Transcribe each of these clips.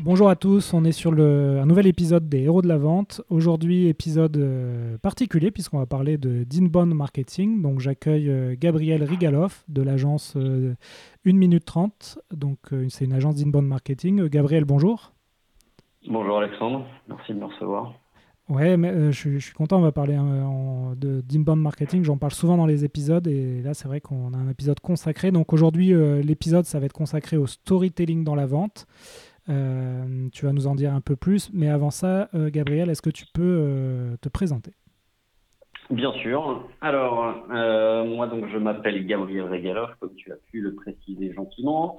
Bonjour à tous, on est sur le, un nouvel épisode des Héros de la Vente. Aujourd'hui, épisode euh, particulier puisqu'on va parler de d'inbound marketing. Donc j'accueille euh, Gabriel Rigaloff de l'agence 1 euh, minute 30. Donc c'est une agence d'inbound marketing. Gabriel, bonjour. Bonjour Alexandre, merci de me recevoir. Ouais, mais je, suis content, on va parler de d'inbound marketing. J'en parle souvent dans les épisodes et là c'est vrai qu'on a un épisode consacré. Donc aujourd'hui, l'épisode ça va être consacré au storytelling dans la vente. Euh, tu vas nous en dire un peu plus, mais avant ça, euh, Gabriel, est-ce que tu peux euh, te présenter? Bien sûr. Alors, moi, donc, je m'appelle Gabriel Regaloff, comme tu as pu le préciser gentiment.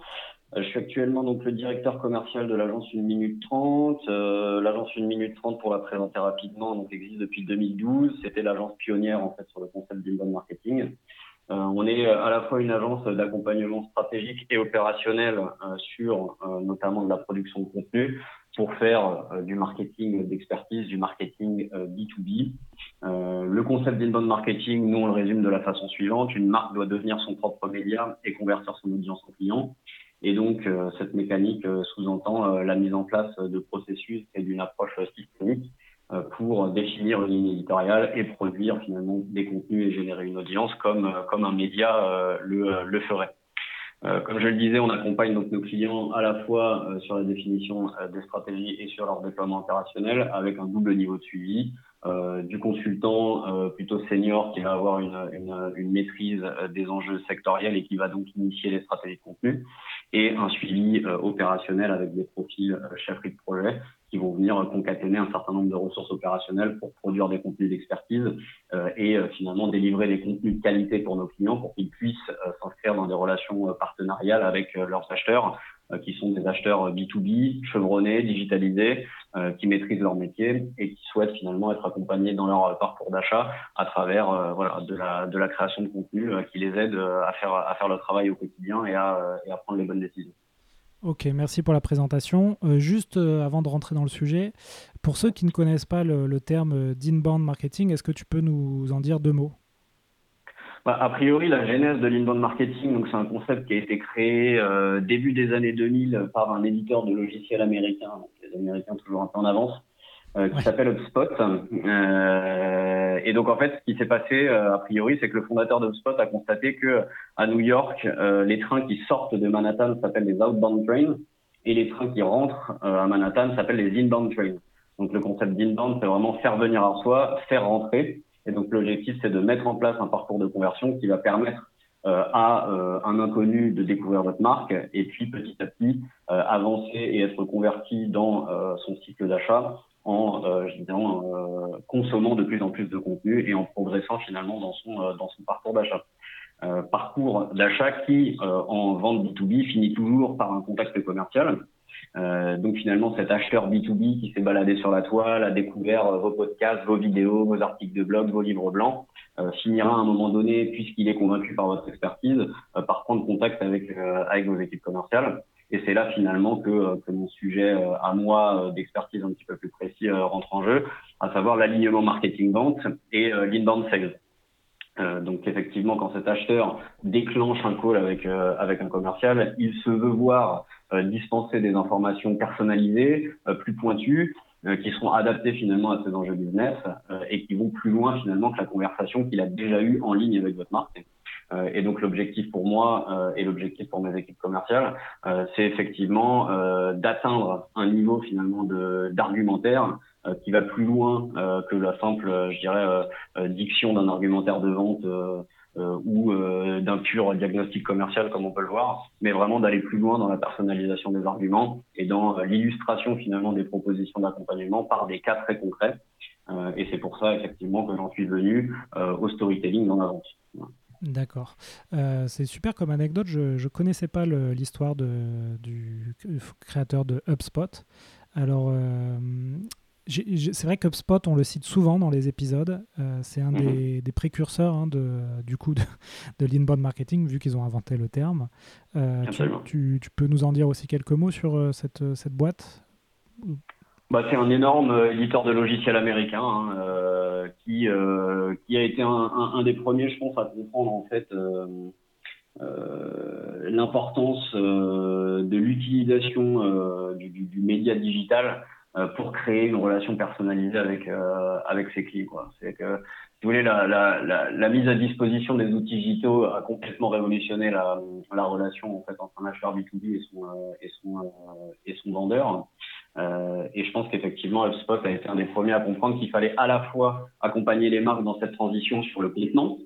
je suis actuellement donc le directeur commercial de l'agence 1 minute 30. l'agence 1 minute 30, pour la présenter rapidement, donc existe depuis 2012. C'était l'agence pionnière en fait sur le concept d'inbound marketing. Euh, on est euh, à la fois une agence d'accompagnement stratégique et opérationnel euh, sur notamment de la production de contenu pour faire du marketing d'expertise, du marketing B2B. le concept d'inbound marketing, nous on le résume de la façon suivante une marque doit devenir son propre média et convertir son audience en client. Et donc cette mécanique sous-entend la mise en place de processus et d'une approche systémique pour définir une ligne éditoriale et produire finalement des contenus et générer une audience comme, euh, comme un média euh, le, le ferait. comme je le disais, on accompagne donc nos clients à la fois sur la définition des stratégies et sur leur déploiement opérationnel avec un double niveau de suivi. Euh, du consultant euh, plutôt senior qui va avoir une, une, une maîtrise des enjeux sectoriels et qui va donc initier les stratégies de contenu, et un suivi opérationnel avec des profils chefferie de projet qui vont venir concaténer un certain nombre de ressources opérationnelles pour produire des contenus d'expertise euh, et euh, finalement délivrer des contenus de qualité pour nos clients pour qu'ils puissent euh, s'inscrire dans des relations partenariales avec leurs acheteurs qui sont des acheteurs B2B, chevronnés, digitalisés, qui maîtrisent leur métier et qui souhaitent finalement être accompagnés dans leur parcours d'achat à travers voilà, de, la, de la création de contenu qui les aide à faire, à faire le travail au quotidien et à, et à prendre les bonnes décisions. Ok, merci pour la présentation. Euh, juste euh, avant de rentrer dans le sujet, pour ceux qui ne connaissent pas le, terme d'inbound marketing, est-ce que tu peux nous en dire deux mots? Bah, A priori, la genèse de l'inbound marketing, c'est un concept qui a été créé euh, début des années 2000 par un éditeur de logiciels américain, les Américains toujours un peu en avance, euh, qui s'appelle HubSpot. Euh, et donc en fait, ce qui s'est passé euh, a priori, c'est que le fondateur d'HubSpot a constaté que à New York, euh, les trains qui sortent de Manhattan s'appellent les outbound trains et les trains qui rentrent à Manhattan s'appellent les inbound trains. Donc le concept d'inbound, c'est vraiment faire venir à soi, faire rentrer. Et donc l'objectif, c'est de mettre en place un parcours de conversion qui va permettre euh, à euh, un inconnu de découvrir votre marque et puis petit à petit euh, avancer et être converti dans son cycle d'achat en euh, consommant de plus en plus de contenu et en progressant finalement dans son, dans son parcours d'achat. parcours d'achat qui, en vente B2B, finit toujours par un contact commercial. Euh, donc finalement, cet acheteur B2B qui s'est baladé sur la toile, a découvert vos podcasts, vos vidéos, vos articles de blog, vos livres blancs, euh, finira à un moment donné, puisqu'il est convaincu par votre expertise, euh, par prendre contact avec, euh, avec vos équipes commerciales. Et c'est là finalement que, que mon sujet à moi d'expertise un petit peu plus précis rentre en jeu, à savoir l'alignement marketing-vente et l'inbound sales. Euh, donc effectivement, quand cet acheteur déclenche un call avec avec un commercial, il se veut voir dispenser des informations personnalisées, plus pointues, euh, qui seront adaptés finalement à ces enjeux business euh, et qui vont plus loin finalement que la conversation qu'il a déjà eue en ligne avec votre marque. Euh, et donc l'objectif pour moi et l'objectif pour mes équipes commerciales, c'est effectivement d'atteindre un niveau finalement d'argumentaire qui va plus loin que la simple, je dirais, diction d'un argumentaire de vente euh, ou euh, d'un pur diagnostic commercial comme on peut le voir, mais vraiment d'aller plus loin dans la personnalisation des arguments et dans euh, l'illustration finalement des propositions d'accompagnement par des cas très concrets. et c'est pour ça effectivement que j'en suis venu au storytelling dans la vente. D'accord. c'est super comme anecdote. Je ne connaissais pas l'histoire du créateur de HubSpot. Alors, c'est vrai qu'UpSpot, on le cite souvent dans les épisodes. Euh, c'est un mhm. des, précurseurs hein, de, du coup de, de l'inbound marketing, vu qu'ils ont inventé le terme. Euh, tu, peux nous en dire aussi quelques mots sur euh, cette, cette boîte? Bah, C'est un énorme éditeur de logiciels américain hein, qui, qui a été un, des premiers, je pense, à comprendre en fait l'importance de l'utilisation du, du, média digital euh, pour créer une relation personnalisée avec euh, avec ses clients. C'est que si vous voulez la, la, la, la, mise à disposition des outils digitaux a complètement révolutionné la, la relation en fait entre un acheteur B2B et son euh, et son et son vendeur. Euh, et je pense qu'effectivement, HubSpot a été un des premiers à comprendre qu'il fallait à la fois accompagner les marques dans cette transition sur le contenant,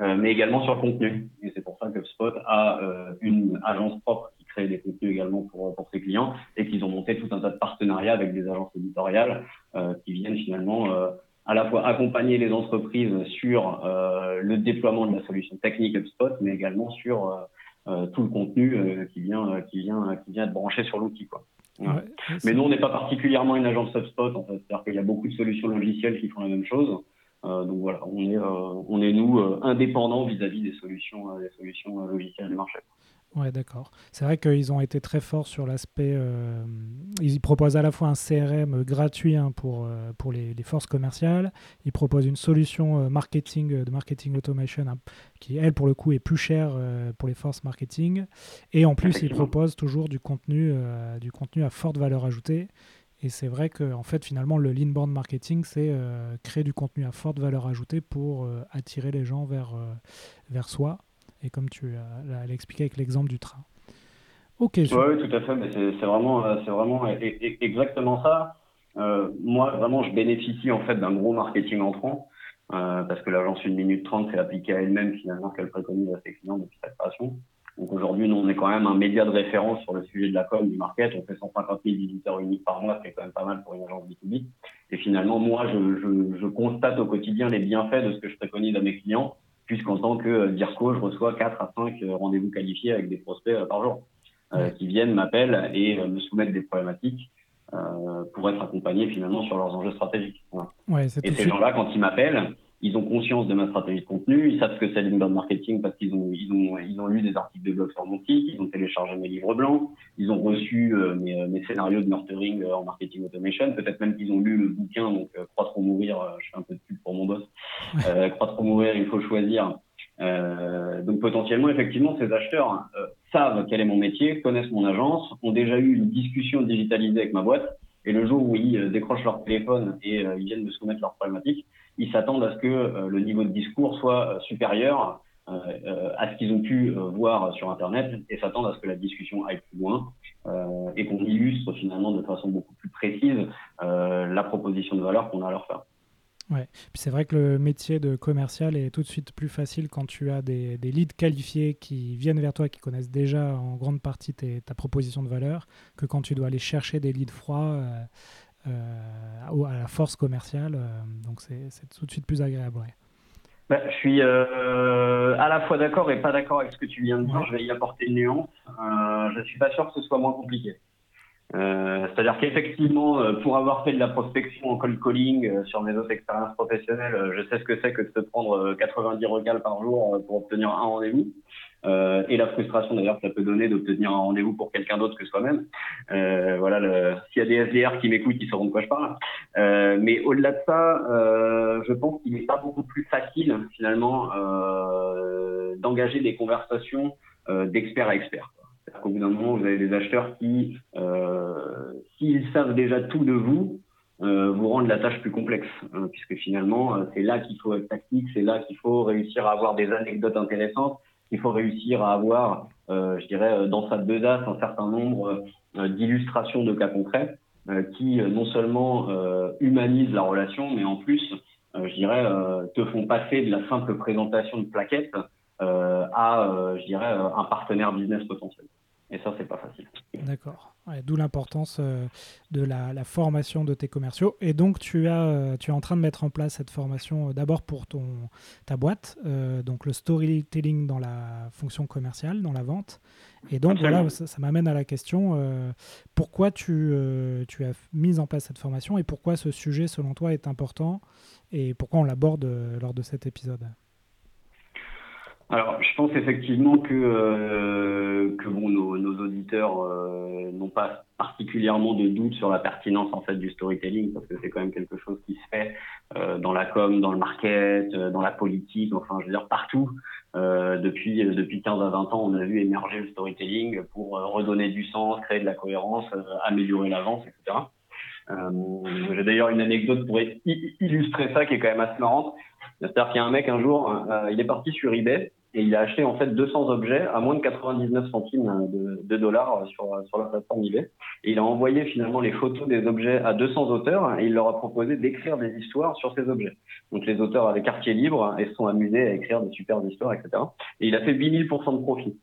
euh, mais également sur le contenu. Et c'est pour ça que HubSpot a euh, une agence propre créer des contenus également pour, pour ses clients et qu'ils ont monté tout un tas de partenariats avec des agences éditoriales qui viennent finalement à la fois accompagner les entreprises sur le déploiement de la solution technique HubSpot, mais également sur tout le contenu qui vient qui vient qui vient être branché sur l'outil quoi. Mais nous on n'est pas particulièrement une agence HubSpot en fait, c'est-à-dire qu'il y a beaucoup de solutions logicielles qui font la même chose. donc voilà, on est on est nous indépendants vis-à-vis des solutions des solutions logicielles du marché. Ouais, d'accord. C'est vrai qu'ils ont été très forts sur l'aspect. Euh, ils proposent à la fois un CRM gratuit hein, pour, euh, pour les, les, forces commerciales. Ils proposent une solution euh, marketing de marketing automation hein, qui, elle, pour le coup, est plus chère pour les forces marketing. Et en plus, ils proposent toujours du contenu, du contenu à forte valeur ajoutée. Et c'est vrai que, en fait, finalement, le lean marketing, c'est créer du contenu à forte valeur ajoutée pour attirer les gens vers, vers soi et comme tu l'as expliqué avec l'exemple du train. Ok. Oui, tout à fait. Mais c'est vraiment, c'est vraiment e, e, exactement ça. Euh, moi, vraiment, je bénéficie en fait d'un gros marketing entrant euh, parce que l'agence 1 minute 30 c'est appliqué à elle-même finalement qu'elle préconise à ses clients depuis sa création. Donc aujourd'hui, nous, on est quand même un média de référence sur le sujet de la com, du market. On fait 150 000 visiteurs uniques par mois, c'est quand même pas mal pour une agence B2B. Et finalement, moi, je, je, je constate au quotidien les bienfaits de ce que je préconise à mes clients puisqu'en tant que euh, DIRCO, je reçois 4 à 5 euh, rendez-vous qualifiés avec des prospects euh, par jour qui viennent, m'appellent et me soumettent des problématiques pour être accompagnés finalement sur leurs enjeux stratégiques. et ces gens-là, quand ils m'appellent, ils ont conscience de ma stratégie de contenu, ils savent ce que c'est l'inbound marketing parce qu'ils ont, ils ont, ils ont lu des articles de blog sur mon site, ils ont téléchargé mes livres blancs, ils ont reçu euh, mes, euh, mes, scénarios de nurturing euh, en marketing automation, peut-être même qu'ils ont lu le bouquin, donc Croître trop mourir, je fais un peu de pub pour mon boss, Croître trop mourir, il faut choisir. donc potentiellement, effectivement, ces acheteurs savent quel est mon métier, connaissent mon agence, ont déjà eu une discussion digitalisée avec ma boîte, et le jour où ils décrochent leur téléphone et ils viennent me soumettre leurs problématiques, ils s'attendent à ce que euh, le niveau de discours soit euh, supérieur euh, à ce qu'ils ont pu voir sur Internet et s'attendent à ce que la discussion aille plus loin et qu'on illustre finalement de façon beaucoup plus précise la proposition de valeur qu'on a à leur faire. Ouais. Puis c'est vrai que le métier de commercial est tout de suite plus facile quand tu as des, leads qualifiés qui viennent vers toi, qui connaissent déjà en grande partie ta proposition de valeur, que quand tu dois aller chercher des leads froids. À la force commerciale. Euh, donc c'est tout de suite plus agréable. Bah, je suis euh, à la fois d'accord et pas d'accord avec ce que tu viens de dire. Je vais y apporter une nuance. je ne suis pas sûr que ce soit moins compliqué. C'est-à-dire qu'effectivement, pour avoir fait de la prospection en cold calling sur mes autres expériences professionnelles, je sais ce que c'est que de se prendre 90 regals par jour pour obtenir un rendez-vous. Euh, et la frustration d'ailleurs que ça peut donner d'obtenir un rendez-vous pour quelqu'un d'autre que soi-même. Euh, voilà, s'il y a des SDR qui m'écoutent, ils sauront de quoi je parle. Euh, mais au-delà de ça, euh, je pense qu'il n'est pas beaucoup plus facile finalement euh, d'engager des conversations euh, d'expert à expert. C'est-à-dire qu'au bout d'un moment, vous avez des acheteurs qui, s'ils savent déjà tout de vous, vous rendent la tâche plus complexe, hein, puisque finalement, c'est là qu'il faut être tactique, c'est là qu'il faut réussir à avoir des anecdotes intéressantes, il faut réussir à avoir, euh, je dirais, euh, dans sa besace un certain nombre euh, d'illustrations de cas concrets qui non seulement humanisent la relation, mais en plus, je dirais, te font passer de la simple présentation de plaquettes à, je dirais, un partenaire business potentiel. Et ça, c'est pas facile. D'accord. D'où l'importance euh, de la, formation de tes commerciaux. Et donc, tu, as, euh, tu es en train de mettre en place cette formation euh, d'abord pour ton, ta boîte, donc le storytelling dans la fonction commerciale, dans la vente. Et donc, voilà, ça, m'amène à la question pourquoi tu, tu as mis en place cette formation et pourquoi ce sujet, selon toi, est important et pourquoi on l'aborde lors de cet épisode? Alors, je pense effectivement que, euh, que bon, nos, nos auditeurs euh, n'ont pas particulièrement de doute sur la pertinence en fait du storytelling parce que c'est quand même quelque chose qui se fait euh, dans la com, dans le market, euh, dans la politique, enfin, je veux dire partout. Euh, depuis depuis 15 à 20 ans, on a vu émerger le storytelling pour redonner du sens, créer de la cohérence, améliorer l'avance, etc. J'ai d'ailleurs une anecdote pour illustrer ça qui est quand même assez marrante. C'est-à-dire qu'il y a un mec un jour, il est parti sur eBay et il a acheté en fait 200 objets à moins de 99 centimes de, de dollars sur, sur la plateforme eBay. Et il a envoyé finalement les photos des objets à 200 auteurs et il leur a proposé d'écrire des histoires sur ces objets. Donc les auteurs avaient quartier libre et se sont amusés à écrire des super histoires, etc. Et il a fait 8000% de profit.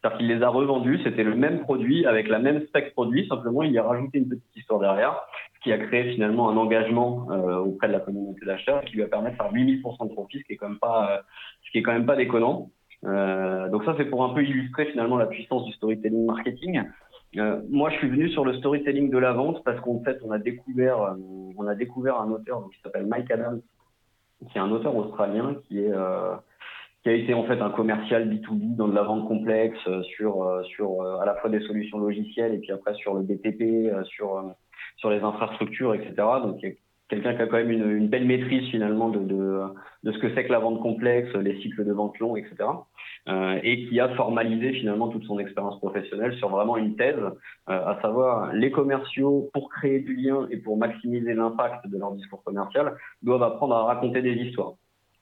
C'est-à-dire qu'il les a revendus, c'était le même produit avec la même spec produit, simplement il y a rajouté une petite histoire derrière, ce qui a créé finalement un engagement euh, auprès de la communauté d'acheteurs qui lui a permis de faire 8000% de profit, ce qui est quand même pas, euh, ce qui est quand même pas déconnant. Euh, donc ça, c'est pour un peu illustrer finalement la puissance du storytelling marketing. Euh, moi, je suis venu sur le storytelling de la vente parce qu'en fait, on a découvert, euh, on a découvert un auteur qui s'appelle Mike Adams, qui est un auteur australien qui est qui a été en fait un commercial B2B dans de la vente complexe sur sur à la fois des solutions logicielles et puis après sur le BTP, sur sur les infrastructures, etc. Donc quelqu'un qui a quand même une, belle maîtrise finalement de ce que c'est que la vente complexe, les cycles de vente longs, etc. Euh, et qui a formalisé finalement toute son expérience professionnelle sur vraiment une thèse, euh, à savoir les commerciaux pour créer du lien et pour maximiser l'impact de leur discours commercial doivent apprendre à raconter des histoires.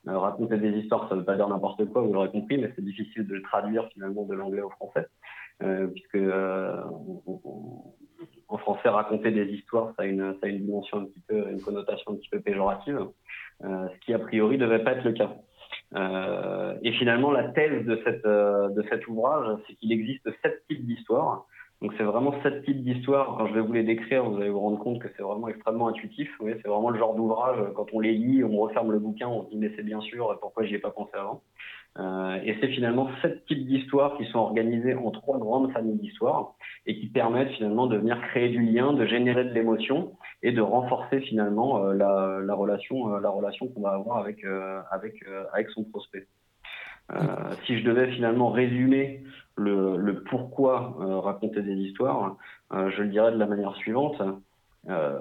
Euh, raconter des histoires, ça ne veut pas dire n'importe quoi, vous l'aurez compris, mais c'est difficile de le traduire finalement de l'anglais au français, euh, puisque euh, en français, raconter des histoires, ça a une, ça a une dimension un petit peu, une connotation un petit peu péjorative, euh, ce qui a priori devait pas être le cas. Euh, et finalement, la thèse de, cette, euh, de cet ouvrage, c'est qu'il existe sept types d'histoires. Donc c'est vraiment sept types d'histoires. Quand je vais vous les décrire, vous allez vous rendre compte que c'est vraiment extrêmement intuitif. Vous c'est vraiment le genre d'ouvrage, quand on les lit, on referme le bouquin, on se dit mais c'est bien sûr, pourquoi j'y ai pas pensé avant? Euh, et c'est finalement sept types d'histoires qui sont organisées en trois grandes familles d'histoires et qui permettent finalement de venir créer du lien, de générer de l'émotion et de renforcer finalement euh, la, la, relation, euh, la relation qu'on va avoir avec avec avec son prospect. si je devais finalement résumer le, pourquoi raconter des histoires, je le dirais de la manière suivante.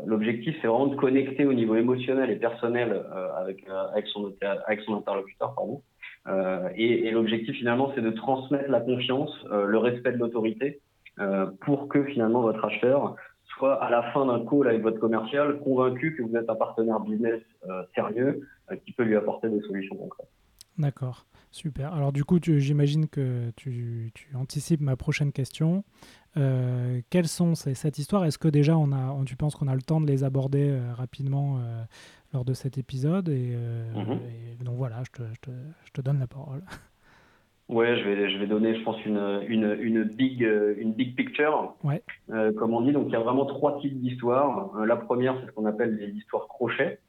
L'objectif, c'est vraiment de connecter au niveau émotionnel et personnel avec, avec, son, avec son interlocuteur, pardon, et, et l'objectif finalement, c'est de transmettre la confiance, euh, le respect de l'autorité, euh, pour que finalement votre acheteur soit à la fin d'un call avec votre commercial convaincu que vous êtes un partenaire business sérieux qui peut lui apporter des solutions concrètes. D'accord, super. Alors du coup, j'imagine que tu, anticipes ma prochaine question. Euh, quelles sont ces, cette histoire? Est-ce que déjà on a, tu penses qu'on a le temps de les aborder euh, rapidement euh, lors de cet épisode et, mhm. et, donc voilà, je te, je, te, je te, donne la parole. Ouais, je vais, je vais donner, je pense, une, une, une, big, une big picture, ouais. comme on dit. Donc il y a vraiment trois types d'histoires. la première, c'est ce qu'on appelle les histoires crochets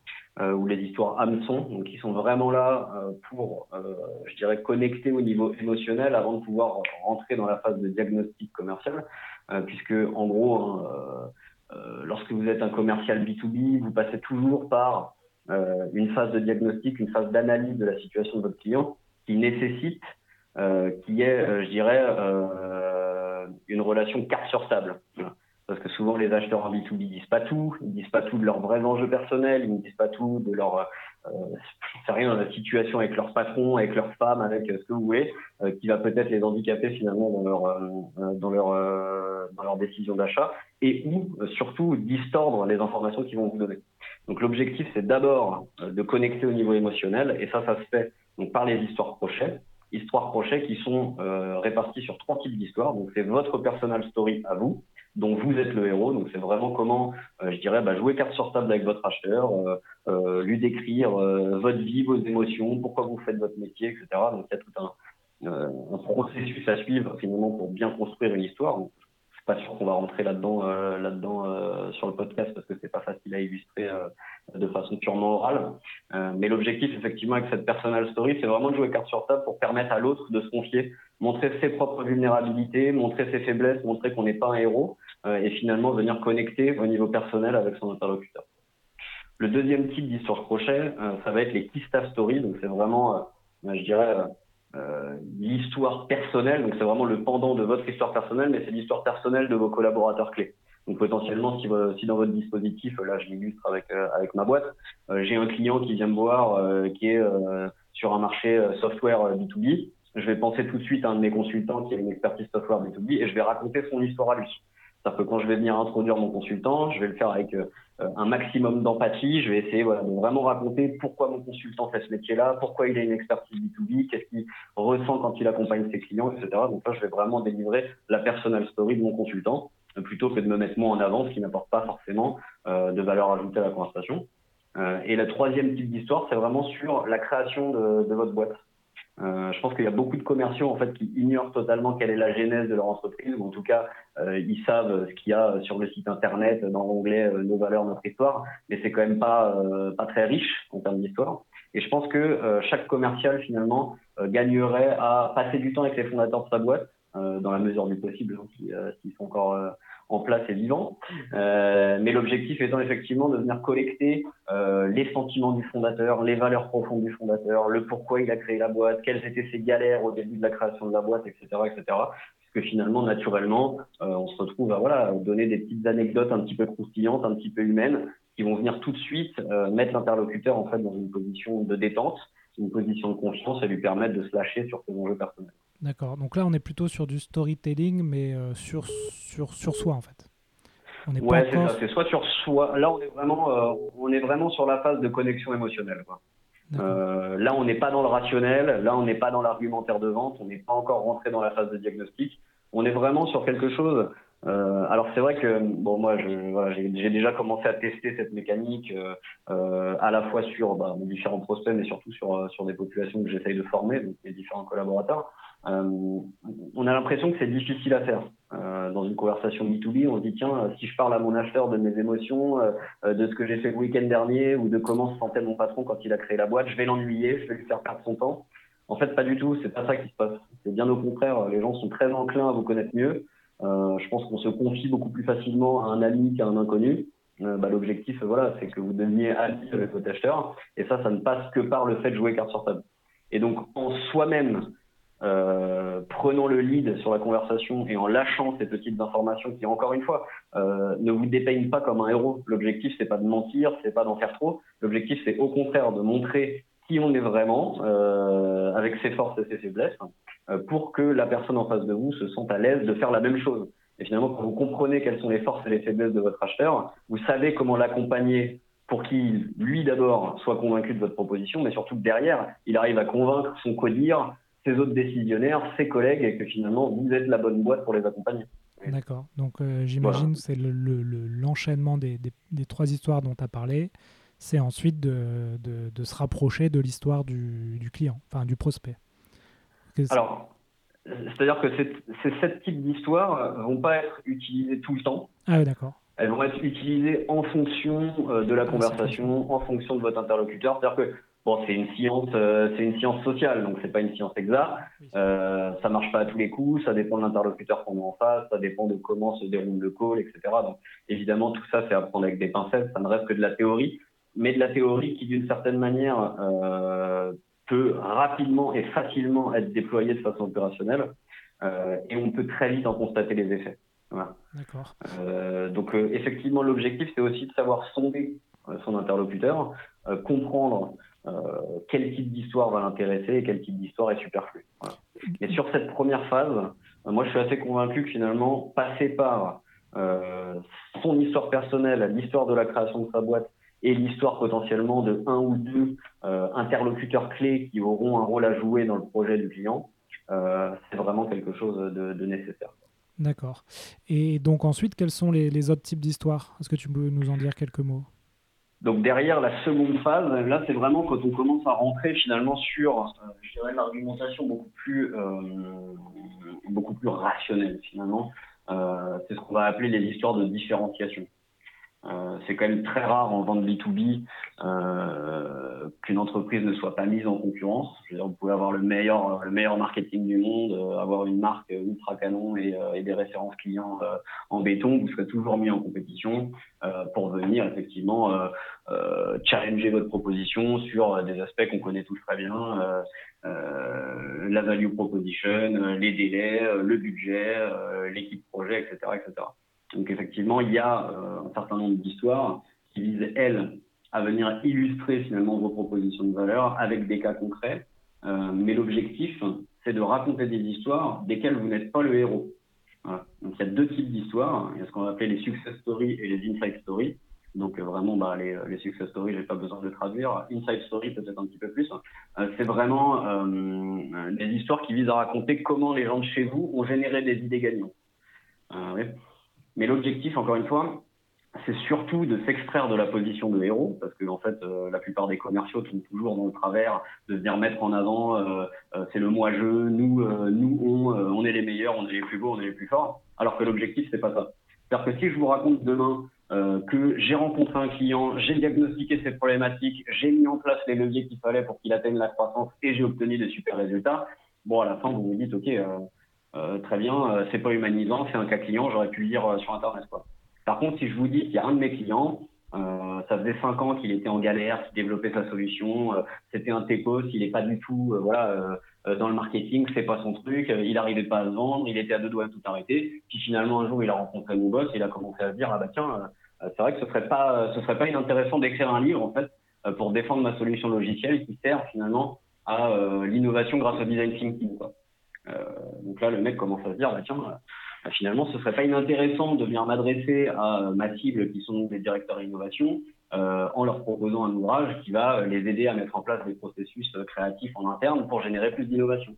euh, ou les histoires hameçons, donc qui sont vraiment là euh, pour, euh, je dirais, connecter au niveau émotionnel avant de pouvoir rentrer dans la phase de diagnostic commercial, euh, puisque en gros, hein, lorsque vous êtes un commercial B2B, vous passez toujours par une phase de diagnostic, une phase d'analyse de la situation de votre client, qui nécessite, qui est, je dirais, une relation carte sur table. Parce que souvent, les acheteurs en B2B disent pas tout, ils disent pas tout de leurs vrais enjeux personnels, ils ne disent pas tout de leur, euh, sais rien, dans la situation avec leur patron, avec leur femme, avec euh, ce que vous voulez, euh, qui va peut-être les handicaper finalement dans leur, euh, dans leur, dans leur décision d'achat, et ou surtout distordre les informations qu'ils vont vous donner. Donc l'objectif, c'est d'abord de connecter au niveau émotionnel, et ça, ça se fait donc par les histoires crochets, histoires crochets qui sont réparties sur trois types d'histoires. Donc c'est votre personal story à vous, dont vous êtes le héros. Donc c'est vraiment comment, euh, je dirais, bah, jouer carte sur table avec votre acheteur, euh, euh, lui décrire votre vie, vos émotions, pourquoi vous faites votre métier, etc. Donc il y a tout un, un processus à suivre finalement pour bien construire une histoire pas sûr qu'on va rentrer là-dedans euh, là-dedans euh, sur le podcast parce que c'est pas facile à illustrer euh, de façon purement orale. mais l'objectif effectivement avec cette personal story, c'est vraiment de jouer carte sur table pour permettre à l'autre de se confier, montrer ses propres vulnérabilités, montrer ses faiblesses, montrer qu'on n'est pas un héros et finalement venir connecter au niveau personnel avec son interlocuteur. Le deuxième type d'histoire crochet, ça va être les key stories. Donc c'est vraiment, je dirais euh, l'histoire personnelle, donc c'est vraiment le pendant de votre histoire personnelle, mais c'est l'histoire personnelle de vos collaborateurs clés. Donc potentiellement, si, si dans votre dispositif, là je l'illustre avec euh, avec ma boîte, euh, j'ai un client qui vient me voir, qui est sur un marché software B2B, je vais penser tout de suite à un de mes consultants qui a une expertise software B2B et je vais raconter son histoire à lui. C'est-à-dire que quand je vais venir introduire mon consultant, je vais le faire avec euh, un maximum d'empathie. Je vais essayer voilà, de vraiment raconter pourquoi mon consultant fait ce métier-là, pourquoi il a une expertise B2B, qu'est-ce qu'il ressent quand il accompagne ses clients, etc. Donc là, je vais vraiment délivrer la personal story de mon consultant euh, plutôt que de me mettre moi en avant, ce qui n'apporte pas forcément euh, de valeur ajoutée à la conversation. Euh, et la troisième type d'histoire, c'est vraiment sur la création de, de votre boîte. Euh, je pense qu'il y a beaucoup de commerciaux en fait qui ignorent totalement quelle est la genèse de leur entreprise, ou en tout cas euh, ils savent ce qu'il y a sur le site internet dans l'onglet euh, Nos valeurs, notre histoire, mais c'est quand même pas pas très riche en termes d'histoire. Et je pense que chaque commercial finalement gagnerait à passer du temps avec les fondateurs de sa boîte, dans la mesure du possible, hein, s'ils sont encore en place et vivant. Euh, mais l'objectif étant effectivement de venir collecter euh, les sentiments du fondateur, les valeurs profondes du fondateur, le pourquoi il a créé la boîte, quelles étaient ses galères au début de la création de la boîte, etc., etc. Puisque finalement, naturellement, euh, on se retrouve à voilà donner des petites anecdotes un petit peu croustillantes, un petit peu humaines, qui vont venir tout de suite mettre l'interlocuteur en fait dans une position de détente, une position de confiance et lui permettre de se lâcher sur ses enjeux personnels. D'accord. Donc là, on est plutôt sur du storytelling, mais euh, sur, sur, sur soi, en fait. On est ouais, c'est ça. C'est soit sur soi. Là, on est vraiment, euh, on est vraiment sur la phase de connexion émotionnelle. Quoi. Euh, là, on n'est pas dans le rationnel. Là, on n'est pas dans l'argumentaire de vente. On n'est pas encore rentré dans la phase de diagnostic. On est vraiment sur quelque chose. Euh, alors c'est vrai que bon moi je, voilà, j'ai, déjà commencé à tester cette mécanique à la fois sur bah, mes différents prospects mais surtout sur sur des populations que j'essaye de former donc les différents collaborateurs. Euh, on a l'impression que c'est difficile à faire. Euh, dans une conversation B2B, on se dit tiens, si je parle à mon acheteur de mes émotions, euh, de ce que j'ai fait le week-end dernier ou de comment se sentait mon patron quand il a créé la boîte, je vais l'ennuyer, je vais lui faire perdre son temps. En fait, pas du tout, c'est pas ça qui se passe. C'est bien au contraire, les gens sont très enclins à vous connaître mieux. Euh, je pense qu'on se confie beaucoup plus facilement à un ami qu'à un inconnu. Euh, bah, L'objectif, voilà, c'est que vous deveniez ami avec votre acheteur. Et ça, ça ne passe que par le fait de jouer carte sur table. Et donc, en soi-même, euh, prenant le lead sur la conversation et en lâchant ces petites informations qui, encore une fois, euh, ne vous dépeignent pas comme un héros. L'objectif, c'est pas de mentir, c'est pas d'en faire trop. L'objectif, c'est au contraire de montrer qui on est vraiment, euh, avec ses forces et ses faiblesses, euh, pour que la personne en face de vous se sente à l'aise de faire la même chose. Et finalement, quand vous comprenez quelles sont les forces et les faiblesses de votre acheteur, vous savez comment l'accompagner pour qu'il, lui d'abord, soit convaincu de votre proposition, mais surtout que derrière, il arrive à convaincre son codir, ses autres décisionnaires, ses collègues, et que finalement, vous êtes la bonne boîte pour les accompagner. D'accord. Donc, euh, j'imagine que c'est l'enchaînement le, le, des, des, trois histoires dont tu as parlé. C'est ensuite de, de, de, se rapprocher de l'histoire du, du client, enfin du prospect. Alors, c'est-à-dire que ces sept types d'histoires vont pas être utilisées tout le temps. Ah oui, d'accord. Elles vont être utilisées en fonction euh, de la ah, conversation, en fonction de votre interlocuteur. C'est-à-dire que bon, c'est une science, euh, c'est une science sociale, donc c'est pas une science exacte. Euh, ça marche pas à tous les coups. Ça dépend de l'interlocuteur qu'on a en face. Ça dépend de comment se déroule le call, etc. Donc évidemment, tout ça, c'est à prendre avec des pincettes. Ça ne reste que de la théorie, mais de la théorie qui, d'une certaine manière, euh, peut rapidement et facilement être déployé de façon opérationnelle euh, et on peut très vite en constater les effets. Voilà. D'accord. Euh, donc euh, effectivement, l'objectif c'est aussi de savoir sonder euh, son interlocuteur, euh, comprendre quel type d'histoire va l'intéresser et quel type d'histoire est superflu. Voilà. Et sur cette première phase, moi je suis assez convaincu que finalement passer par son histoire personnelle, l'histoire de la création de sa boîte et l'histoire potentiellement de un ou deux euh, interlocuteurs clés qui auront un rôle à jouer dans le projet du client, euh, c'est vraiment quelque chose de, de nécessaire. D'accord. Et donc ensuite, quels sont les, les autres types d'histoires? Est-ce que tu peux nous en dire quelques mots? Donc derrière la seconde phase, là c'est vraiment quand on commence à rentrer finalement sur, euh, je dirais, l'argumentation beaucoup plus, euh, beaucoup plus rationnelle finalement. Euh, c'est ce qu'on va appeler les histoires de différenciation. Euh, c'est quand même très rare en vente B2B euh, qu'une entreprise ne soit pas mise en concurrence. Je veux dire, vous pouvez avoir le meilleur, le meilleur marketing du monde, euh, avoir une marque ultra canon et, et des références clients en béton, vous serez toujours mis en compétition pour venir effectivement challenger votre proposition sur des aspects qu'on connaît tous très bien, la value proposition, les délais, le budget, l'équipe projet, etc., etc. Donc effectivement, il y a euh, un certain nombre d'histoires qui visent, elles, à venir illustrer finalement vos propositions de valeur avec des cas concrets. Euh, mais l'objectif, c'est de raconter des histoires desquelles vous n'êtes pas le héros. Donc il y a deux types d'histoires. Il y a ce qu'on va appeler les success stories et les inside stories. Donc euh, vraiment, bah, les, success stories, j'ai pas besoin de traduire. Inside story peut-être un petit peu plus. C'est vraiment des histoires qui visent à raconter comment les gens de chez vous ont généré des idées gagnantes. Ouais. Mais l'objectif, encore une fois, c'est surtout de s'extraire de la position de héros, parce que en fait, euh, la plupart des commerciaux sont toujours dans le travers de venir mettre en avant, euh, euh, c'est le moi-je, nous, euh, nous, on, euh, on est les meilleurs, on est les plus beaux, on est les plus forts. Alors que l'objectif, c'est pas ça. C'est-à-dire que si je vous raconte demain que j'ai rencontré un client, j'ai diagnostiqué ses problématiques, j'ai mis en place les leviers qu'il fallait pour qu'il atteigne la croissance et j'ai obtenu des super résultats, bon, à la fin, vous vous dites, ok. Euh, très bien, euh, c'est pas humanisant, c'est un cas client, j'aurais pu lire euh, sur Internet. Quoi. Par contre, si je vous dis qu'il y a un de mes clients, euh, ça faisait cinq ans qu'il était en galère, qu'il développait sa solution, c'était un techos, il est pas du tout voilà dans le marketing, c'est pas son truc, il arrivait pas à se vendre, il était à deux doigts de tout arrêter. Puis finalement un jour, il a rencontré mon boss, il a commencé à se dire ah bah tiens, c'est vrai que ce serait pas ce serait pas inintéressant d'écrire un livre en fait pour défendre ma solution logicielle qui sert finalement à l'innovation grâce au design thinking. Quoi. Euh, donc là, le mec commence à se dire, bah, tiens, bah, finalement, ce serait pas inintéressant de venir m'adresser à ma cible qui sont des directeurs innovation euh, en leur proposant un ouvrage qui va les aider à mettre en place des processus créatifs en interne pour générer plus d'innovation.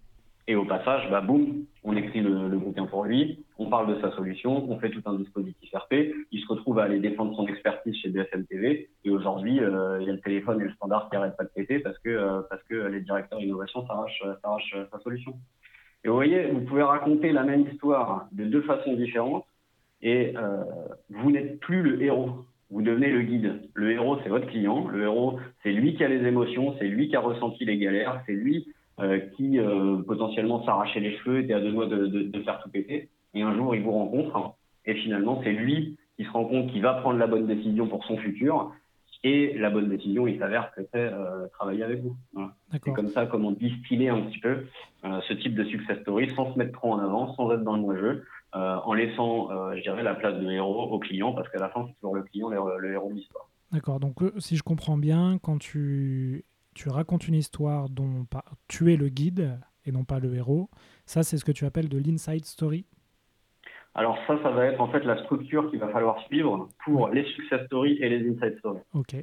Et au passage, bah boum, on écrit le, le, bouquin pour lui, on parle de sa solution, on fait tout un dispositif RP, il se retrouve à aller défendre son expertise chez BFM TV, et aujourd'hui, euh, il y a le téléphone et le standard qui arrêtent pas de péter parce que euh, parce que les directeurs innovation s'arrachent s'arrachent sa solution. Et vous voyez, vous pouvez raconter la même histoire de deux façons différentes et euh, vous n'êtes plus le héros. Vous devenez le guide. Le héros, c'est votre client. Le héros, c'est lui qui a les émotions, c'est lui qui a ressenti les galères, c'est lui euh, qui euh, potentiellement s'arrachait les cheveux, était à deux doigts de, de, de, faire tout péter. Et un jour, il vous rencontre et finalement, c'est lui qui se rend compte qu'il va prendre la bonne décision pour son futur et la bonne décision, il s'avère que c'est euh, travailler avec vous. Voilà. C'est comme ça, comment distiller un petit peu euh, ce type de success story sans se mettre trop en avant, sans être dans le moi-jeu, euh, en laissant, euh, je dirais, la place de héros au client, parce qu'à la fin, c'est toujours le client le, le héros de l'histoire. D'accord. Donc, si je comprends bien, quand tu, tu racontes une histoire dont tu es le guide et non pas le héros, ça, c'est ce que tu appelles de l'inside story? Alors ça, ça va être en fait la structure qu'il va falloir suivre pour les success stories et les inside stories. Ok.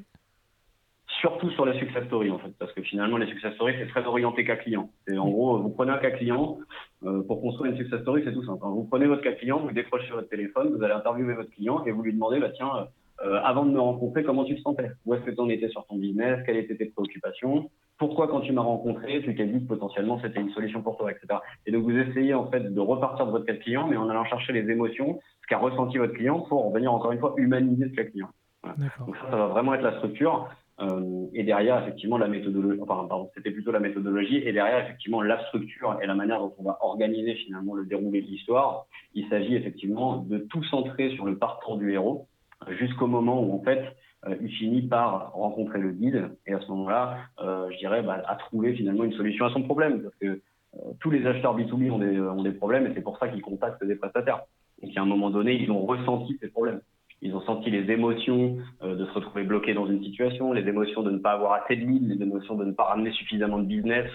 Surtout sur les success stories en fait, parce que finalement les success stories c'est très orienté cas client. Et en gros, vous prenez un cas client euh, pour construire une success story, c'est tout simple. Vous prenez votre cas client, vous décrochez votre téléphone, vous allez interviewer votre client et vous lui demandez, bah tiens, euh, avant de me rencontrer, comment tu te sentais? Où est-ce que tu en étais sur ton business? Quelles étaient tes préoccupations? Pourquoi quand tu m'as rencontré, tu t'es dit que potentiellement c'était une solution pour toi, etc. Et donc vous essayez en fait de repartir de votre cas client, mais en allant chercher les émotions, ce qu'a ressenti votre client, pour venir encore une fois humaniser ce cas client. Voilà. Donc ça, ça va vraiment être la structure. Euh, et derrière, effectivement, la méthodologie, enfin, pardon, c'était plutôt la méthodologie, et derrière, effectivement, la structure et la manière dont on va organiser finalement le déroulé de l'histoire. Il s'agit effectivement de tout centrer sur le parcours du héros, jusqu'au moment où, en fait, euh, il finit par rencontrer le guide, et à ce moment-là, euh, je dirais, bah, à trouver finalement une solution à son problème, parce que euh, tous les acheteurs B2B ont des, ont des problèmes, et c'est pour ça qu'ils contactent des prestataires. Donc, à un moment donné, ils ont ressenti ces problèmes ils ont senti les émotions euh, de se retrouver bloqués dans une situation, les émotions de ne pas avoir assez de leads, les émotions de ne pas ramener suffisamment de business,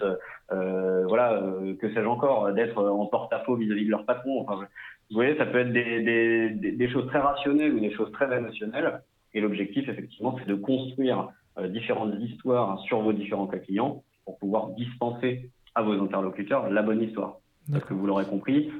euh, voilà, que sais-je encore, d'être en porte-à-faux vis-à-vis de leur patron. Enfin, vous voyez, ça peut être des, des, des, choses très rationnelles ou des choses très émotionnelles. Et l'objectif, effectivement, c'est de construire euh, différentes histoires sur vos différents cas clients pour pouvoir dispenser à vos interlocuteurs la bonne histoire. Parce que vous l'aurez compris,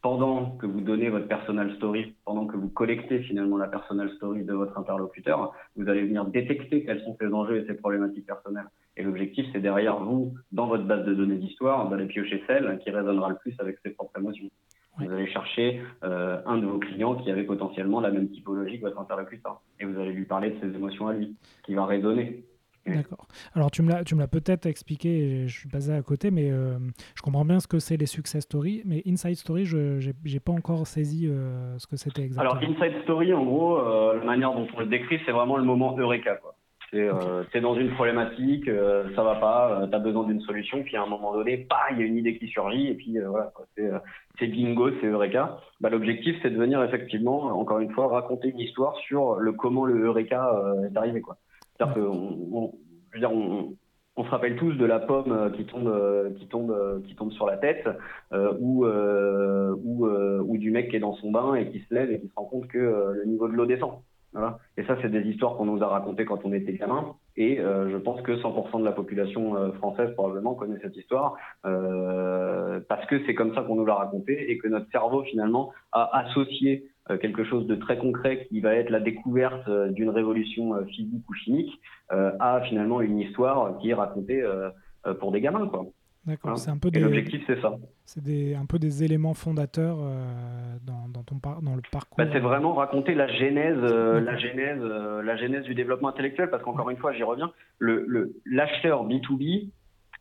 pendant que vous donnez votre personal story, pendant que vous collectez finalement la personal story de votre interlocuteur, vous allez venir détecter quels sont ses enjeux et ses problématiques personnelles. Et l'objectif, c'est derrière vous, dans votre base de données d'histoire, d'aller piocher celle qui résonnera le plus avec ses propres émotions. Vous allez chercher euh, un de vos clients qui avait potentiellement la même typologie que votre interlocuteur. Et vous allez lui parler de ses émotions à lui, qui va résonner. D'accord. Alors tu me l'as, tu me l'as peut-être expliqué, je suis passé à côté, mais euh, je comprends bien ce que c'est les success stories, mais inside story, je j'ai pas encore saisi euh, ce que c'était exactement. Alors inside story, en gros, euh, la manière dont on le décrit, c'est vraiment le moment eureka, quoi. C'est okay. dans une problématique, ça va pas, tu as besoin d'une solution, puis à un moment donné, bah, il y a une idée qui surgit, et puis voilà, c'est bingo, c'est eureka. Bah, l'objectif, c'est de venir effectivement, encore une fois, raconter une histoire sur le comment le eureka est arrivé, quoi. C'est-à-dire qu'on je veux dire, on, on, se rappelle tous de la pomme euh, qui tombe, euh, qui tombe, euh, qui tombe sur la tête, euh, ou, euh, ou, ou du mec qui est dans son bain et qui se lève et qui se rend compte que le niveau de l'eau descend. Voilà. Et ça, c'est des histoires qu'on nous a racontées quand on était gamin. Et euh, je pense que 100% de la population euh, française probablement connaît cette histoire euh, parce que c'est comme ça qu'on nous l'a raconté et que notre cerveau finalement a associé quelque chose de très concret qui va être la découverte d'une révolution physique ou chimique à finalement une histoire qui est racontée pour des gamins, quoi. D'accord, hein c'est un peu des. L'objectif, c'est ça. C'est des, un peu des éléments fondateurs euh, dans, dans, ton par, dans le parcours. Bah, c'est vraiment raconter la genèse, euh, la genèse, euh, la genèse du développement intellectuel, parce qu'encore une fois, j'y reviens. Le, le l'acheteur B2B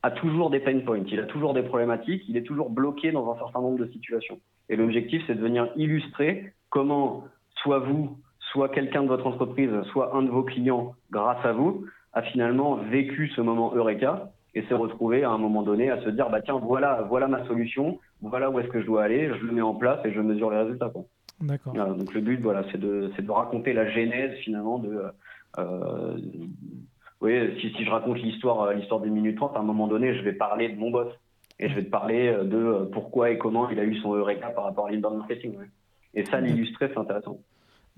a toujours des pain points, il a toujours des problématiques, il est toujours bloqué dans un certain nombre de situations. Et l'objectif, c'est de venir illustrer comment soit vous, soit quelqu'un de votre entreprise, soit un de vos clients, grâce à vous, a finalement vécu ce moment eureka et se retrouver à un moment donné à se dire bah tiens voilà voilà ma solution voilà où est-ce que je dois aller je le mets en place et je mesure les résultats. D'accord. donc le but voilà c'est de c'est de raconter la genèse finalement de euh, oui si, si je raconte l'histoire l'histoire des minutes 30 à un moment donné je vais parler de mon boss et je vais te parler de pourquoi et comment il a eu son eureka par rapport à l'inbound marketing et ça l'illustrer c'est intéressant.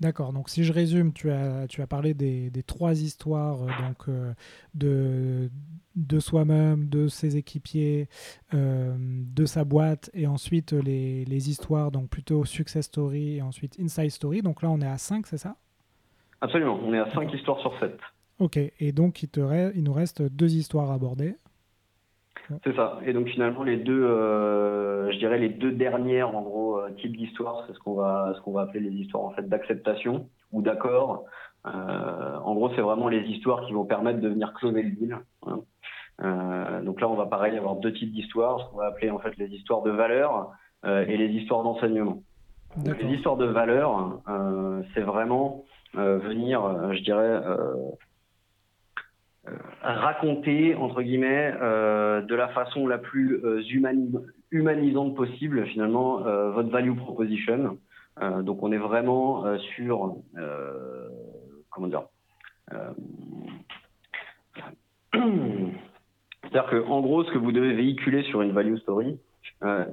D'accord, donc si je résume, tu as, tu as parlé des, des trois histoires donc, euh, de, de soi-même, de ses équipiers, euh, de sa boîte, et ensuite les, les, histoires, donc plutôt success story et ensuite inside story. Donc là, on est à 5, c'est ça? Absolument, on est à 5 histoires sur 7. Ok, et donc il, te il nous reste deux histoires à aborder. C'est ça. Et donc finalement les deux, euh, je dirais les deux dernières en gros euh, types d'histoires, c'est ce qu'on va ce qu'on va appeler les histoires en fait d'acceptation ou d'accord. Euh, en gros, c'est vraiment les histoires qui vont permettre de venir closer le deal. Hein. Euh, donc là, on va pareil avoir deux types d'histoires, ce qu'on va appeler en fait les histoires de valeur euh, et les histoires d'enseignement. Les histoires de valeur, euh, c'est vraiment venir, je dirais raconter entre guillemets euh, de la façon la plus euh, humanisante possible finalement euh, votre value proposition. donc on est vraiment sur comment dire c'est-à-dire que en gros ce que vous devez véhiculer sur une value story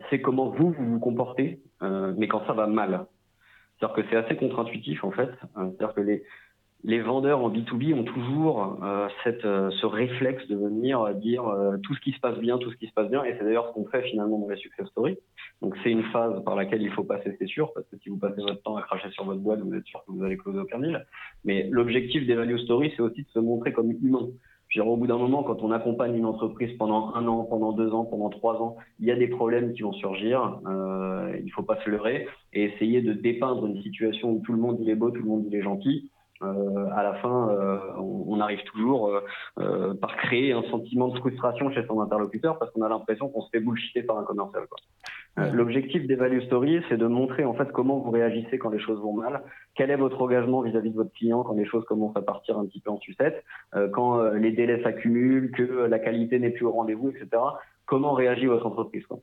c'est comment vous vous vous comportez mais quand ça va mal. C'est-à-dire que c'est assez contre-intuitif en fait. C'est-à-dire que les les vendeurs en B2B ont toujours euh, cette, euh, ce réflexe de venir dire euh, tout ce qui se passe bien, tout ce qui se passe bien, et c'est d'ailleurs ce qu'on fait finalement dans les success stories. Donc c'est une phase par laquelle il faut passer, c'est sûr, parce que si vous passez votre temps à cracher sur votre boîte, vous êtes sûr que vous allez closer aucun deal. Mais l'objectif des value stories, c'est aussi de se montrer comme humain. Je au bout d'un moment, quand on accompagne une entreprise pendant un an, pendant deux ans, pendant trois ans, il y a des problèmes qui vont surgir. Euh, il faut pas se leurrer et essayer de dépeindre une situation où tout le monde il est beau, tout le monde il est gentil euh, à la fin, euh, on, arrive toujours euh, euh, par créer un sentiment de frustration chez son interlocuteur parce qu'on a l'impression qu'on se fait bullshiter par un commercial. Quoi. L'objectif des value stories, c'est de montrer en fait comment vous réagissez quand les choses vont mal, quel est votre engagement vis-à-vis de votre client quand les choses commencent à partir un petit peu en sucette, quand les délais s'accumulent, que la qualité n'est plus au rendez-vous, etc. Comment réagit votre entreprise quoi.